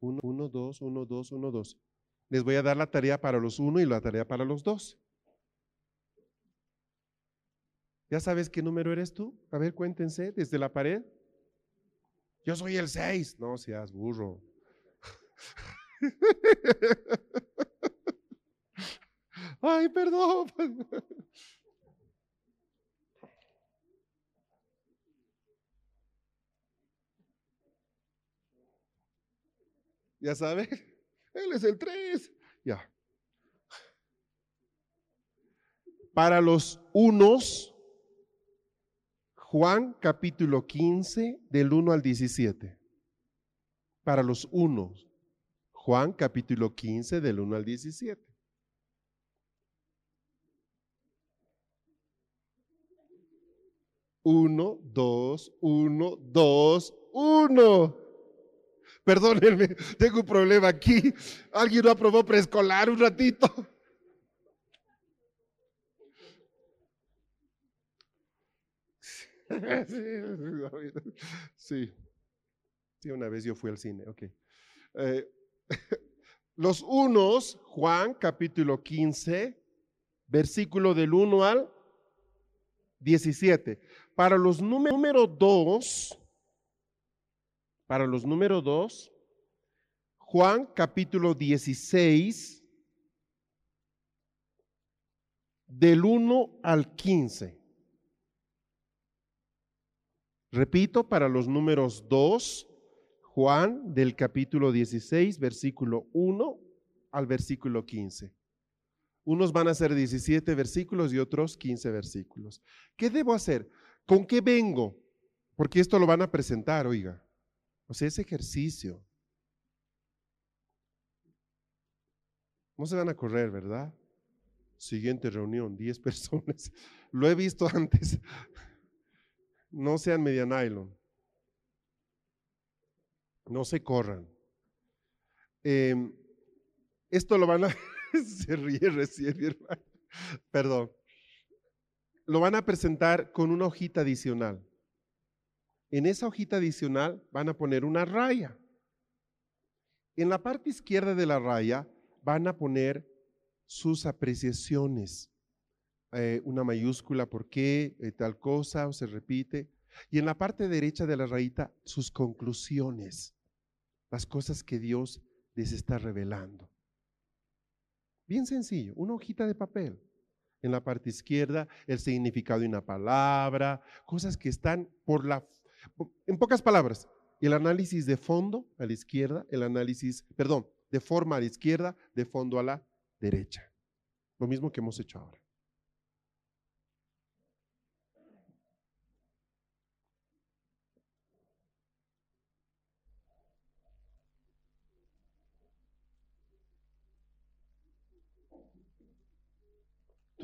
Uno, uno, dos, uno, dos, uno, dos. Les voy a dar la tarea para los uno y la tarea para los dos. ¿Ya sabes qué número eres tú? A ver, cuéntense desde la pared. Yo soy el seis. No seas burro. Ay, perdón. Ya sabe, él es el 3. Ya. Para los unos, Juan capítulo 15, del 1 al 17. Para los unos, Juan capítulo 15, del 1 al 17. Uno, dos, uno, dos, uno. Perdónenme, tengo un problema aquí. Alguien no aprobó preescolar un ratito. Sí, sí, una vez yo fui al cine, ok. Eh, los unos, Juan capítulo 15, versículo del 1 al 17. Para los número 2, para los número 2, Juan capítulo 16, del 1 al 15. Repito, para los números 2, Juan del capítulo 16, versículo 1 al versículo 15. Unos van a ser 17 versículos y otros 15 versículos. ¿Qué debo hacer? ¿Con qué vengo? Porque esto lo van a presentar, oiga. O sea, ese ejercicio. No se van a correr, ¿verdad? Siguiente reunión, 10 personas. Lo he visto antes. No sean media nylon. No se corran. Em, esto lo van a... se ríe recién, hermano. Perdón. Lo van a presentar con una hojita adicional. En esa hojita adicional van a poner una raya. En la parte izquierda de la raya van a poner sus apreciaciones. Eh, una mayúscula, por qué, eh, tal cosa, o se repite. Y en la parte derecha de la rayita, sus conclusiones, las cosas que Dios les está revelando. Bien sencillo, una hojita de papel. En la parte izquierda, el significado de una palabra, cosas que están por la... En pocas palabras, el análisis de fondo a la izquierda, el análisis, perdón, de forma a la izquierda, de fondo a la derecha. Lo mismo que hemos hecho ahora.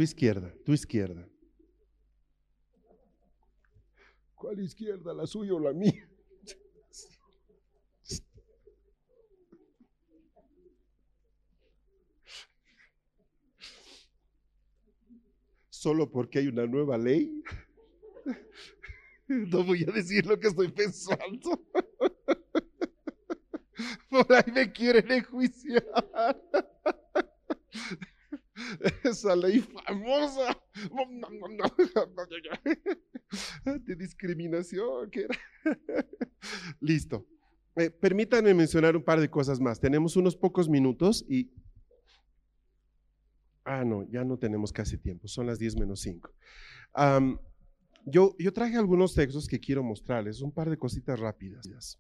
Tu izquierda, tu izquierda. ¿Cuál izquierda? ¿La suya o la mía? Solo porque hay una nueva ley. No voy a decir lo que estoy pensando. Por ahí me quieren enjuiciar. esa ley famosa de discriminación. Listo. Eh, permítanme mencionar un par de cosas más. Tenemos unos pocos minutos y... Ah, no, ya no tenemos casi tiempo. Son las 10 menos 5. yo, yo traje algunos textos que quiero mostrarles, un par de cositas rápidas.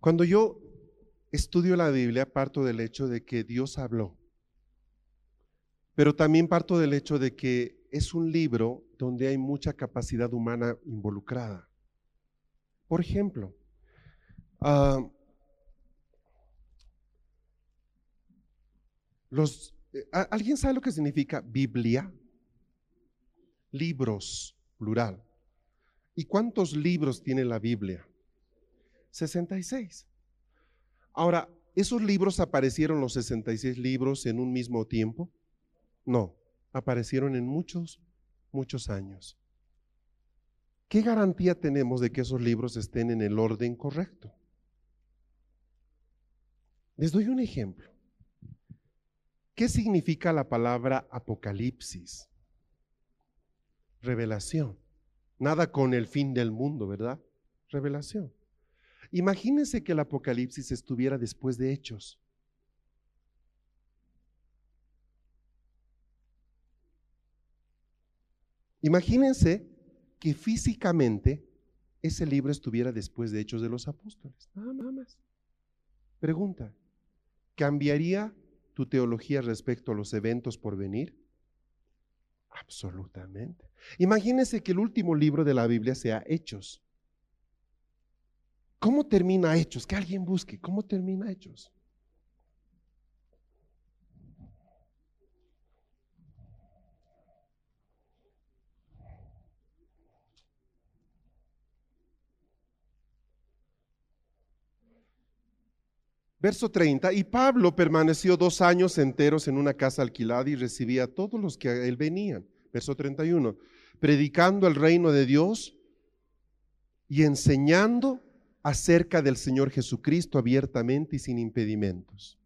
Cuando yo estudio la Biblia, parto del hecho de que Dios habló, pero también parto del hecho de que es un libro donde hay mucha capacidad humana involucrada. Por ejemplo, ah, eh, ¿alguien sabe lo que significa Biblia? Libros, plural. ¿Y cuántos libros tiene la Biblia? 66. Ahora, ¿esos libros aparecieron los 66 libros en un mismo tiempo? No, aparecieron en muchos, muchos años. ¿Qué garantía tenemos de que esos libros estén en el orden correcto? Les doy un ejemplo. ¿Qué significa la palabra apocalipsis? Revelación. Nada con el fin del mundo, ¿verdad? Revelación. Imagínense que el apocalipsis estuviera después de hechos. Imagínense que físicamente ese libro estuviera después de Hechos de los Apóstoles. Nada más. Pregunta, ¿cambiaría tu teología respecto a los eventos por venir? Absolutamente. Imagínense que el último libro de la Biblia sea Hechos. ¿Cómo termina Hechos? Que alguien busque. ¿Cómo termina Hechos? Verso 30, y Pablo permaneció dos años enteros en una casa alquilada y recibía a todos los que a él venían. Verso 31, predicando el reino de Dios y enseñando acerca del Señor Jesucristo abiertamente y sin impedimentos.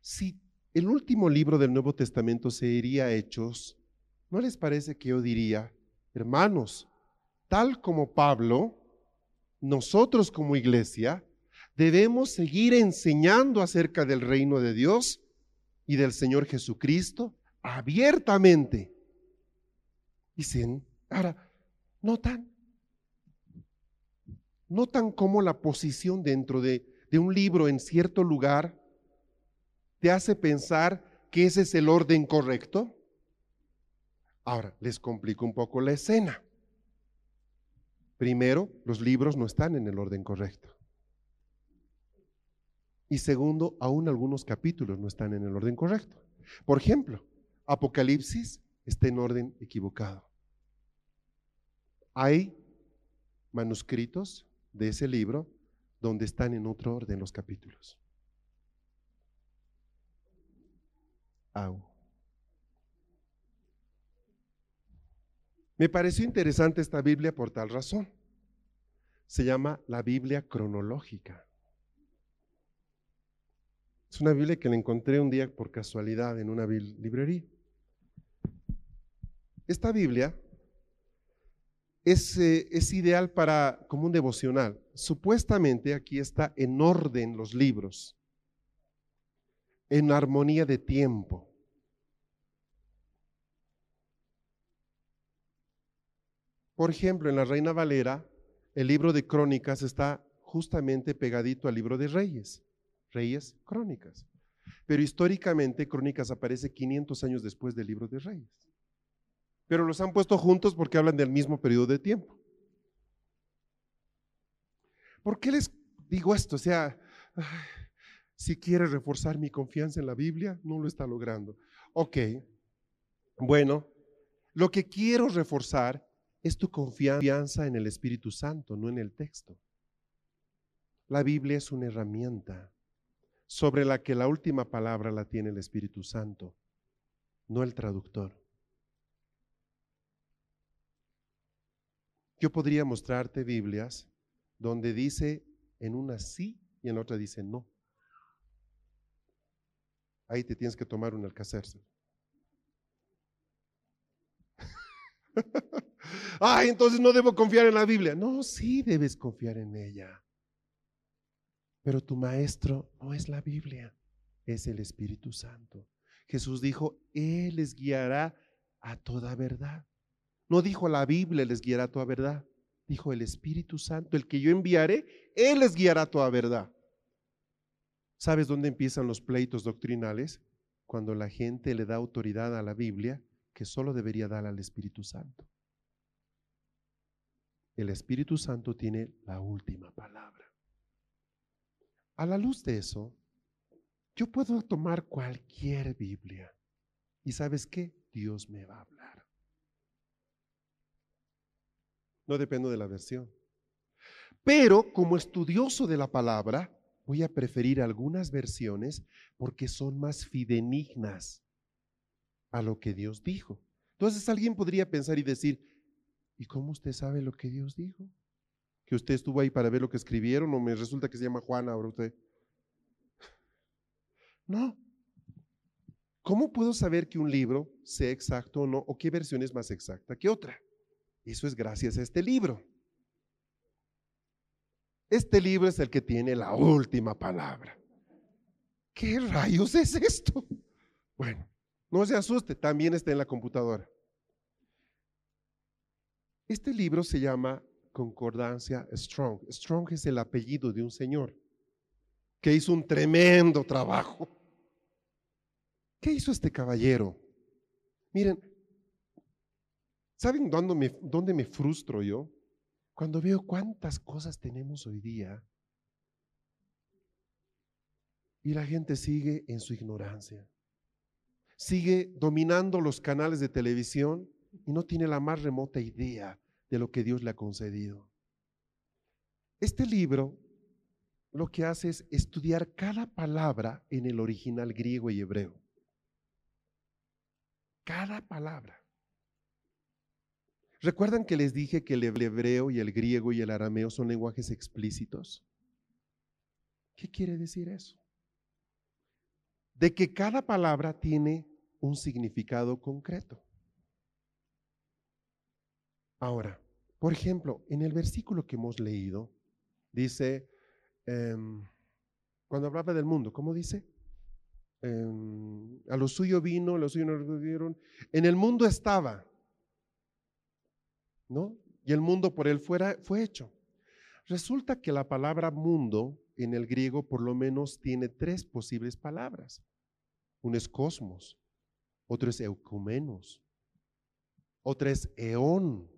Si el último libro del Nuevo Testamento se iría Hechos, ¿no les parece que yo diría, hermanos, tal como Pablo, nosotros como iglesia, debemos seguir enseñando acerca del reino de Dios y del Señor Jesucristo abiertamente. Dicen, ahora, notan, notan cómo la posición dentro de, de un libro en cierto lugar te hace pensar que ese es el orden correcto. Ahora, les complico un poco la escena. Primero, los libros no están en el orden correcto. Y segundo, aún algunos capítulos no están en el orden correcto. Por ejemplo, Apocalipsis está en orden equivocado. Hay manuscritos de ese libro donde están en otro orden los capítulos. Me pareció interesante esta Biblia por tal razón. Se llama la Biblia cronológica. Es una Biblia que la encontré un día por casualidad en una librería. Esta Biblia es, eh, es, ideal para como un devocional. Supuestamente aquí está en orden los libros, en armonía de tiempo. Por ejemplo, en la Reina Valera, el libro de Crónicas está justamente pegadito al libro de Reyes. Reyes, Crónicas. Pero históricamente Crónicas aparece 500 años después del libro de Reyes. Pero los han puesto juntos porque hablan del mismo periodo de tiempo. ¿Por qué les digo esto? O sea, si quiere reforzar mi confianza en la Biblia, no lo está logrando. Ok, bueno, lo que quiero reforzar es tu confianza en el Espíritu Santo, no en el texto. La Biblia es una herramienta sobre la que la última palabra la tiene el Espíritu Santo, no el traductor. Yo podría mostrarte Biblias donde dice en una sí y en la otra dice no. Ahí te tienes que tomar un alcacerse. Ay, entonces no debo confiar en la Biblia. No, sí debes confiar en ella. Pero tu maestro no es la Biblia, es el Espíritu Santo. Jesús dijo, Él les guiará a toda verdad. No dijo la Biblia les guiará toda verdad. Dijo el Espíritu Santo, el que yo enviaré, Él les guiará toda verdad. ¿Sabes dónde empiezan los pleitos doctrinales? Cuando la gente le da autoridad a la Biblia que solo debería dar al Espíritu Santo. El Espíritu Santo tiene la última palabra. A la luz de eso, yo puedo tomar cualquier Biblia y sabes qué? Dios me va a hablar. No dependo de la versión. Pero como estudioso de la palabra, voy a preferir algunas versiones porque son más fidenignas a lo que Dios dijo. Entonces alguien podría pensar y decir, ¿y cómo usted sabe lo que Dios dijo? Que usted estuvo ahí para ver lo que escribieron o me resulta que se llama Juana ahora usted. No. ¿Cómo puedo saber que un libro sea exacto o no? ¿O qué versión es más exacta que otra? Eso es gracias a este libro. Este libro es el que tiene la última palabra. ¿Qué rayos es esto? Bueno, no se asuste, también está en la computadora. Este libro se llama Concordancia Strong. Strong es el apellido de un señor que hizo un tremendo trabajo. ¿Qué hizo este caballero? Miren, ¿saben dónde me, frustro yo? Cuando veo cuántas cosas tenemos hoy día y la gente sigue en su ignorancia, sigue dominando los canales de televisión y no tiene la más remota idea de lo que Dios le ha concedido. Este libro lo que hace es estudiar cada palabra en el original griego y hebreo. Cada palabra. ¿Recuerdan que les dije que el hebreo y el griego y el arameo son lenguajes explícitos? ¿Qué quiere decir eso? De que cada palabra tiene un significado concreto. Ahora, por ejemplo, en el versículo que hemos leído, dice, em, cuando hablaba del mundo, ¿cómo dice? Em, a lo suyo vino, a lo suyo no lo dieron. En el mundo estaba, ¿no? Y el mundo por él fuera, fue hecho. Resulta que la palabra mundo en el griego por lo menos tiene tres posibles palabras. Uno es cosmos, otro es eucumenos, otro es eón.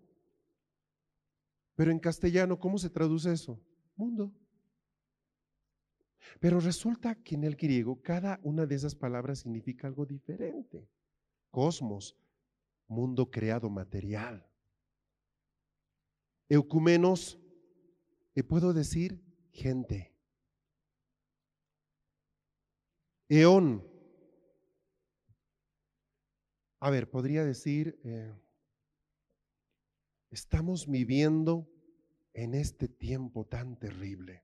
Pero en castellano, ¿cómo se traduce eso? Mundo. Pero resulta que en el griego cada una de esas palabras significa algo diferente. Cosmos, mundo creado material. Eucumenos, y puedo decir gente. Eón. A ver, podría decir, eh, estamos viviendo en este tiempo tan terrible.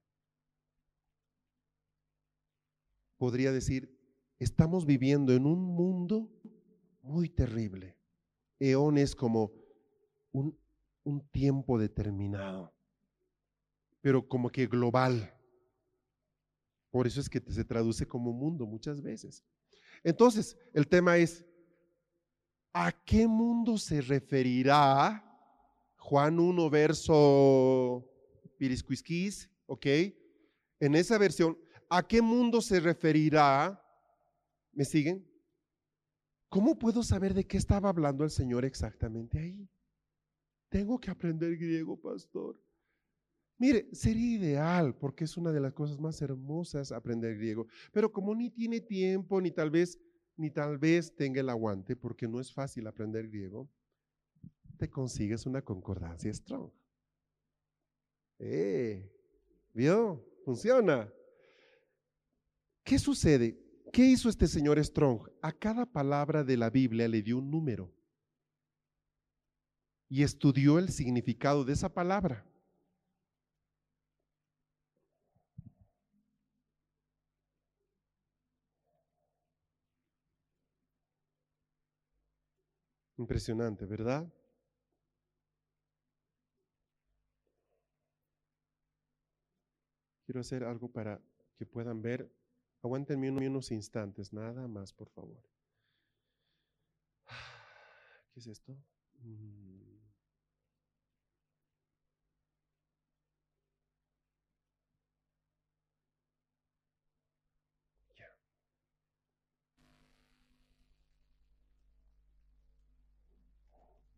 Podría decir, estamos viviendo en un mundo muy terrible. Eón es como un un tiempo determinado, pero como que global. Por eso es que se traduce como mundo muchas veces. Entonces, el tema es, ¿a qué mundo se referirá Juan 1, verso pirisquisquis? ¿Ok? En esa versión, ¿a qué mundo se referirá? ¿Me siguen? ¿Cómo puedo saber de qué estaba hablando el Señor exactamente ahí? Tengo que aprender griego, pastor. Mire, sería ideal porque es una de las cosas más hermosas aprender griego, pero como ni tiene tiempo, ni tal vez, ni tal vez tenga el aguante, porque no es fácil aprender griego, te consigues una concordancia strong. Eh, ¿Vio? Funciona. ¿Qué sucede? ¿Qué hizo este señor Strong? A cada palabra de la Biblia le dio un número y estudió el significado de esa palabra. Impresionante, ¿verdad? Quiero hacer algo para que puedan ver. Aguántenme unos instantes, nada más, por favor. ¿Qué es esto? Mm.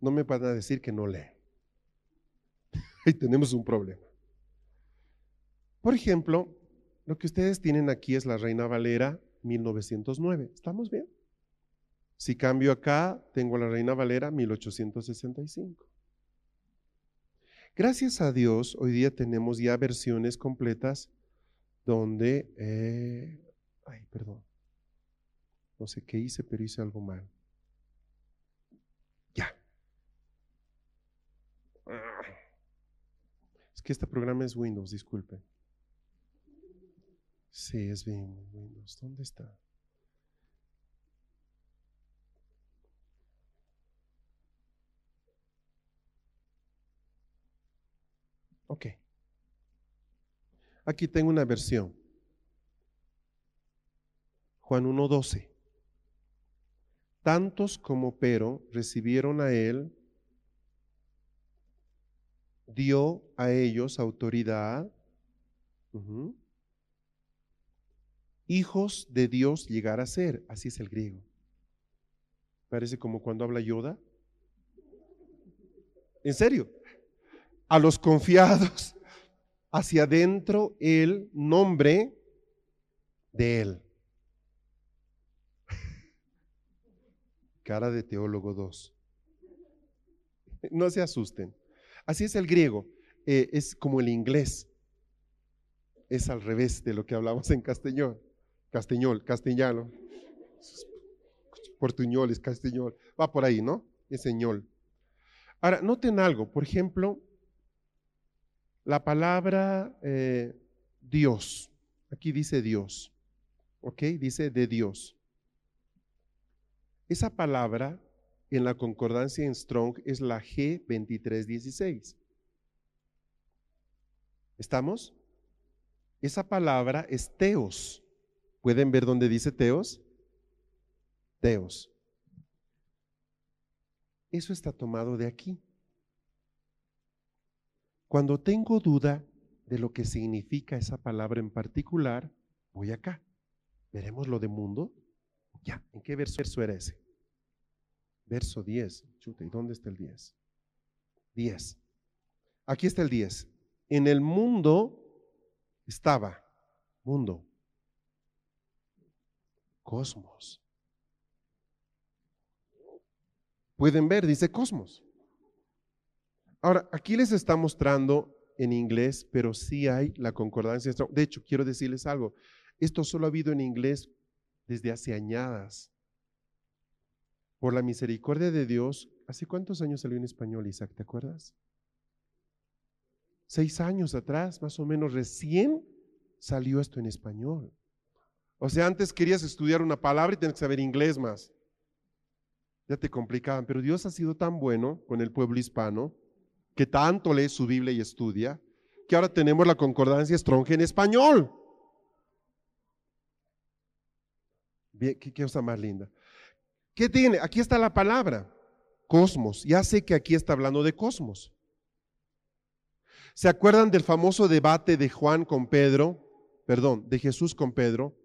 No me van a decir que no lee. Ahí tenemos un problema. Por ejemplo, lo que ustedes tienen aquí es la Reina Valera 1909. ¿Estamos bien? Si cambio acá, tengo la Reina Valera 1865. Gracias a Dios, hoy día tenemos ya versiones completas donde, eh, ay, perdón, no sé qué hice, pero hice algo mal. Ya. Es que este programa es Windows, disculpe. Sí, es Windows. ¿Dónde está? Ok. Aquí tengo una versión. Juan 1.12. Tantos como pero recibieron a él, dio a ellos autoridad. Hijos de Dios llegar a ser. Así es el griego. Parece como cuando habla Yoda. En serio a los confiados hacia adentro el nombre de Él. Cara de teólogo 2. No se asusten. Así es el griego. Eh, es como el inglés. Es al revés de lo que hablamos en castellón. Castellol, castellano. Portuñol castellol. Va por ahí, ¿no? Es señor. Ahora, noten algo. Por ejemplo, la palabra eh, Dios, aquí dice Dios, ¿ok? Dice de Dios. Esa palabra en la concordancia en Strong es la G2316. ¿Estamos? Esa palabra es teos. ¿Pueden ver dónde dice teos? Teos. Eso está tomado de aquí. Cuando tengo duda de lo que significa esa palabra en particular, voy acá. ¿Veremos lo de mundo? Ya, ¿en qué verso era ese? Verso 10. Chuta, ¿y dónde está el 10? 10. Aquí está el 10. En el mundo estaba, mundo, cosmos. Pueden ver, dice cosmos. Ahora, aquí les está mostrando en inglés, pero sí hay la concordancia. De hecho, quiero decirles algo. Esto solo ha habido en inglés desde hace añadas. Por la misericordia de Dios, ¿hace cuántos años salió en español, Isaac? ¿Te acuerdas? Seis años atrás, más o menos, recién salió esto en español. O sea, antes querías estudiar una palabra y tenías que saber inglés más. Ya te complicaban, pero Dios ha sido tan bueno con el pueblo hispano que tanto lee su Biblia y estudia, que ahora tenemos la concordancia Strong en español. Qué, cosa más linda. ¿Qué tiene? Aquí está la palabra, cosmos. Ya sé que aquí está hablando de cosmos. ¿Se acuerdan del famoso debate de Juan con Pedro? Perdón, de Jesús con Pedro.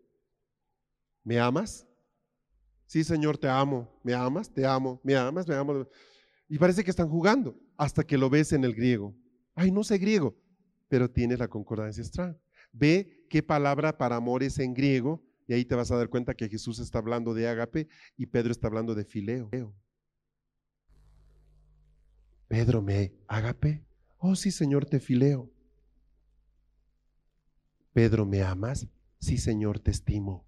¿Me amas? Sí, Señor, te amo. ¿Me amas? Te amo. ¿Me amas? Me amo. Y parece que están jugando hasta que lo ves en el griego. Ay, no sé griego, pero tienes la concordancia extra. Ve qué palabra para amor es en griego y ahí te vas a dar cuenta que Jesús está hablando de ágape y Pedro está hablando de fileo. Pedro, ¿me ágape? Oh, sí, Señor, te fileo. Pedro, ¿me amas? Sí, Señor, te estimo.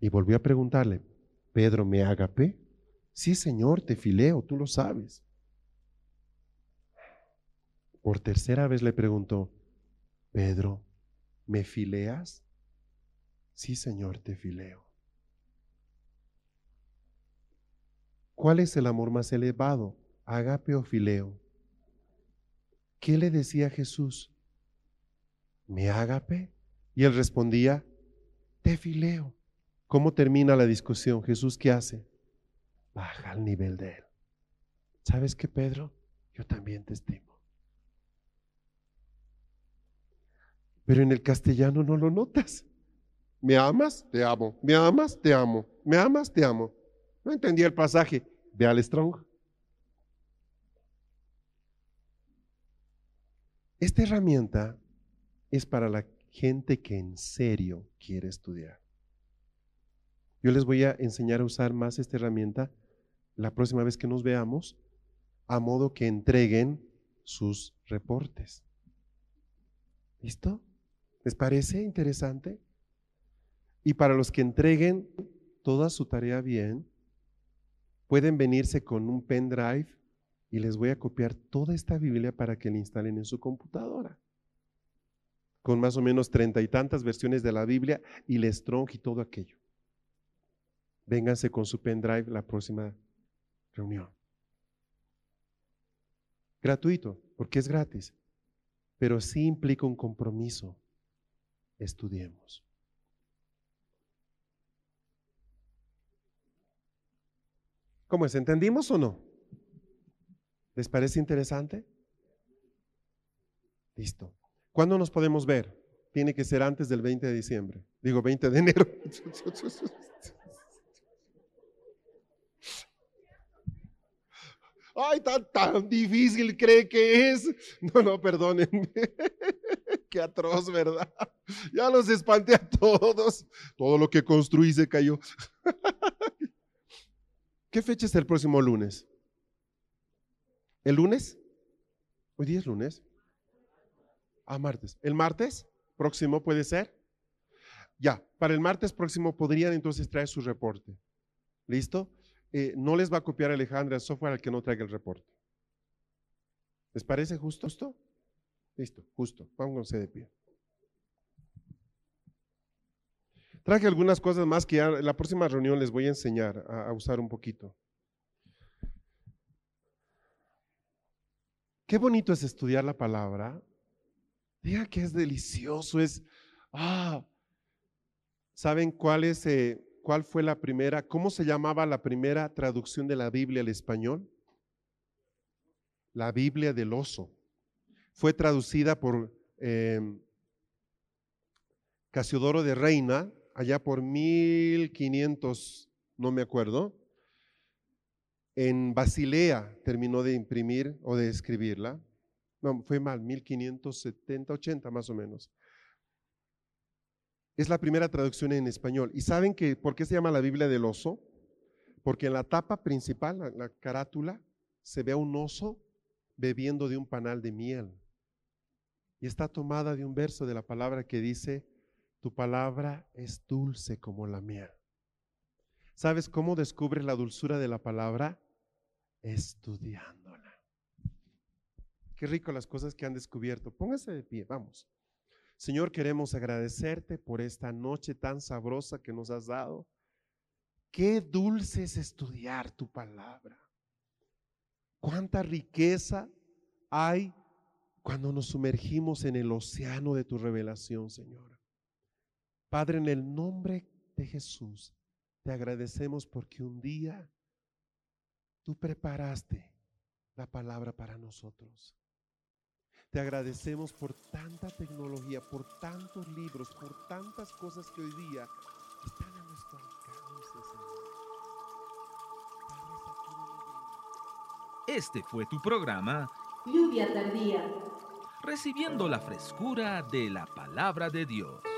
Y volvió a preguntarle, Pedro, ¿me ágape? Sí, Señor, te fileo, tú lo sabes. Por tercera vez le preguntó, Pedro, ¿me fileas? Sí, Señor, te fileo. ¿Cuál es el amor más elevado? ¿Agape o fileo? ¿Qué le decía Jesús? ¿Me agape? Y él respondía, te fileo. ¿Cómo termina la discusión? Jesús, ¿qué hace? baja al nivel de Él. ¿Sabes qué, Pedro? Yo también te estimo. Pero en el castellano no lo notas. ¿Me amas? Te amo. ¿Me amas? Te amo. ¿Me amas? Te amo. No entendía el pasaje. Ve al Strong. Esta herramienta es para la gente que en serio quiere estudiar. Yo les voy a enseñar a usar más esta herramienta la próxima vez que nos veamos, a modo que entreguen sus reportes. ¿Listo? ¿Les parece interesante? Y para los que entreguen toda su tarea bien, pueden venirse con un pendrive y les voy a copiar toda esta Biblia para que la instalen en su computadora. Con más o menos treinta y tantas versiones de la Biblia y el strong y todo aquello. Vénganse con su pendrive la próxima reunión. Gratuito, porque es gratis, pero sí implica un compromiso. Estudiemos. ¿Cómo es? ¿Entendimos o no? ¿Les parece interesante? Listo. ¿Cuándo nos podemos ver? Tiene que ser antes del 20 de diciembre. Digo, 20 de enero. Ay, tan, tan difícil cree que es. No, no, perdónenme. Qué atroz, ¿verdad? Ya los espanté a todos. Todo lo que construí se cayó. ¿Qué fecha es el próximo lunes? ¿El lunes? Hoy día es lunes. Ah, martes. ¿El martes próximo puede ser? Ya, para el martes próximo podrían entonces traer su reporte. ¿Listo? Eh, no les va a copiar Alejandra el software al que no traiga el reporte. ¿Les parece justo? ¿Justo? Listo, justo. Pónganse de pie. Traje algunas cosas más que en la próxima reunión les voy a enseñar a, a usar un poquito. Qué bonito es estudiar la palabra. Diga que es delicioso, es, ah, ¿saben cuál es, eh, cuál fue la primera, cómo se llamaba la primera traducción de la Biblia al español? La Biblia del oso. Fue traducida por eh, Casiodoro de Reina, allá por 1500, no me acuerdo. En Basilea terminó de imprimir o de escribirla. No, fue mal, 1570, 80 más o menos. Es la primera traducción en español. ¿Y saben que por qué se llama la Biblia del oso? Porque en la tapa principal, la, la carátula, se ve a un oso bebiendo de un panal de miel. Y está tomada de un verso de la palabra que dice, tu palabra es dulce como la miel. ¿Sabes cómo descubres la dulzura de la palabra? Estudiándola. Qué rico las cosas que han descubierto. Póngase de pie, vamos. Señor, queremos agradecerte por esta noche tan sabrosa que nos has dado. Qué dulce es estudiar tu palabra. Cuánta riqueza hay cuando nos sumergimos en el océano de tu revelación, Señor. Padre, en el nombre de Jesús, te agradecemos porque un día tú preparaste la palabra para nosotros. Te agradecemos por tanta tecnología, por tantos libros, por tantas cosas que hoy día están a nuestro alcance, Señor. Este fue tu programa Lluvia tardía. Recibiendo la frescura de la palabra de Dios.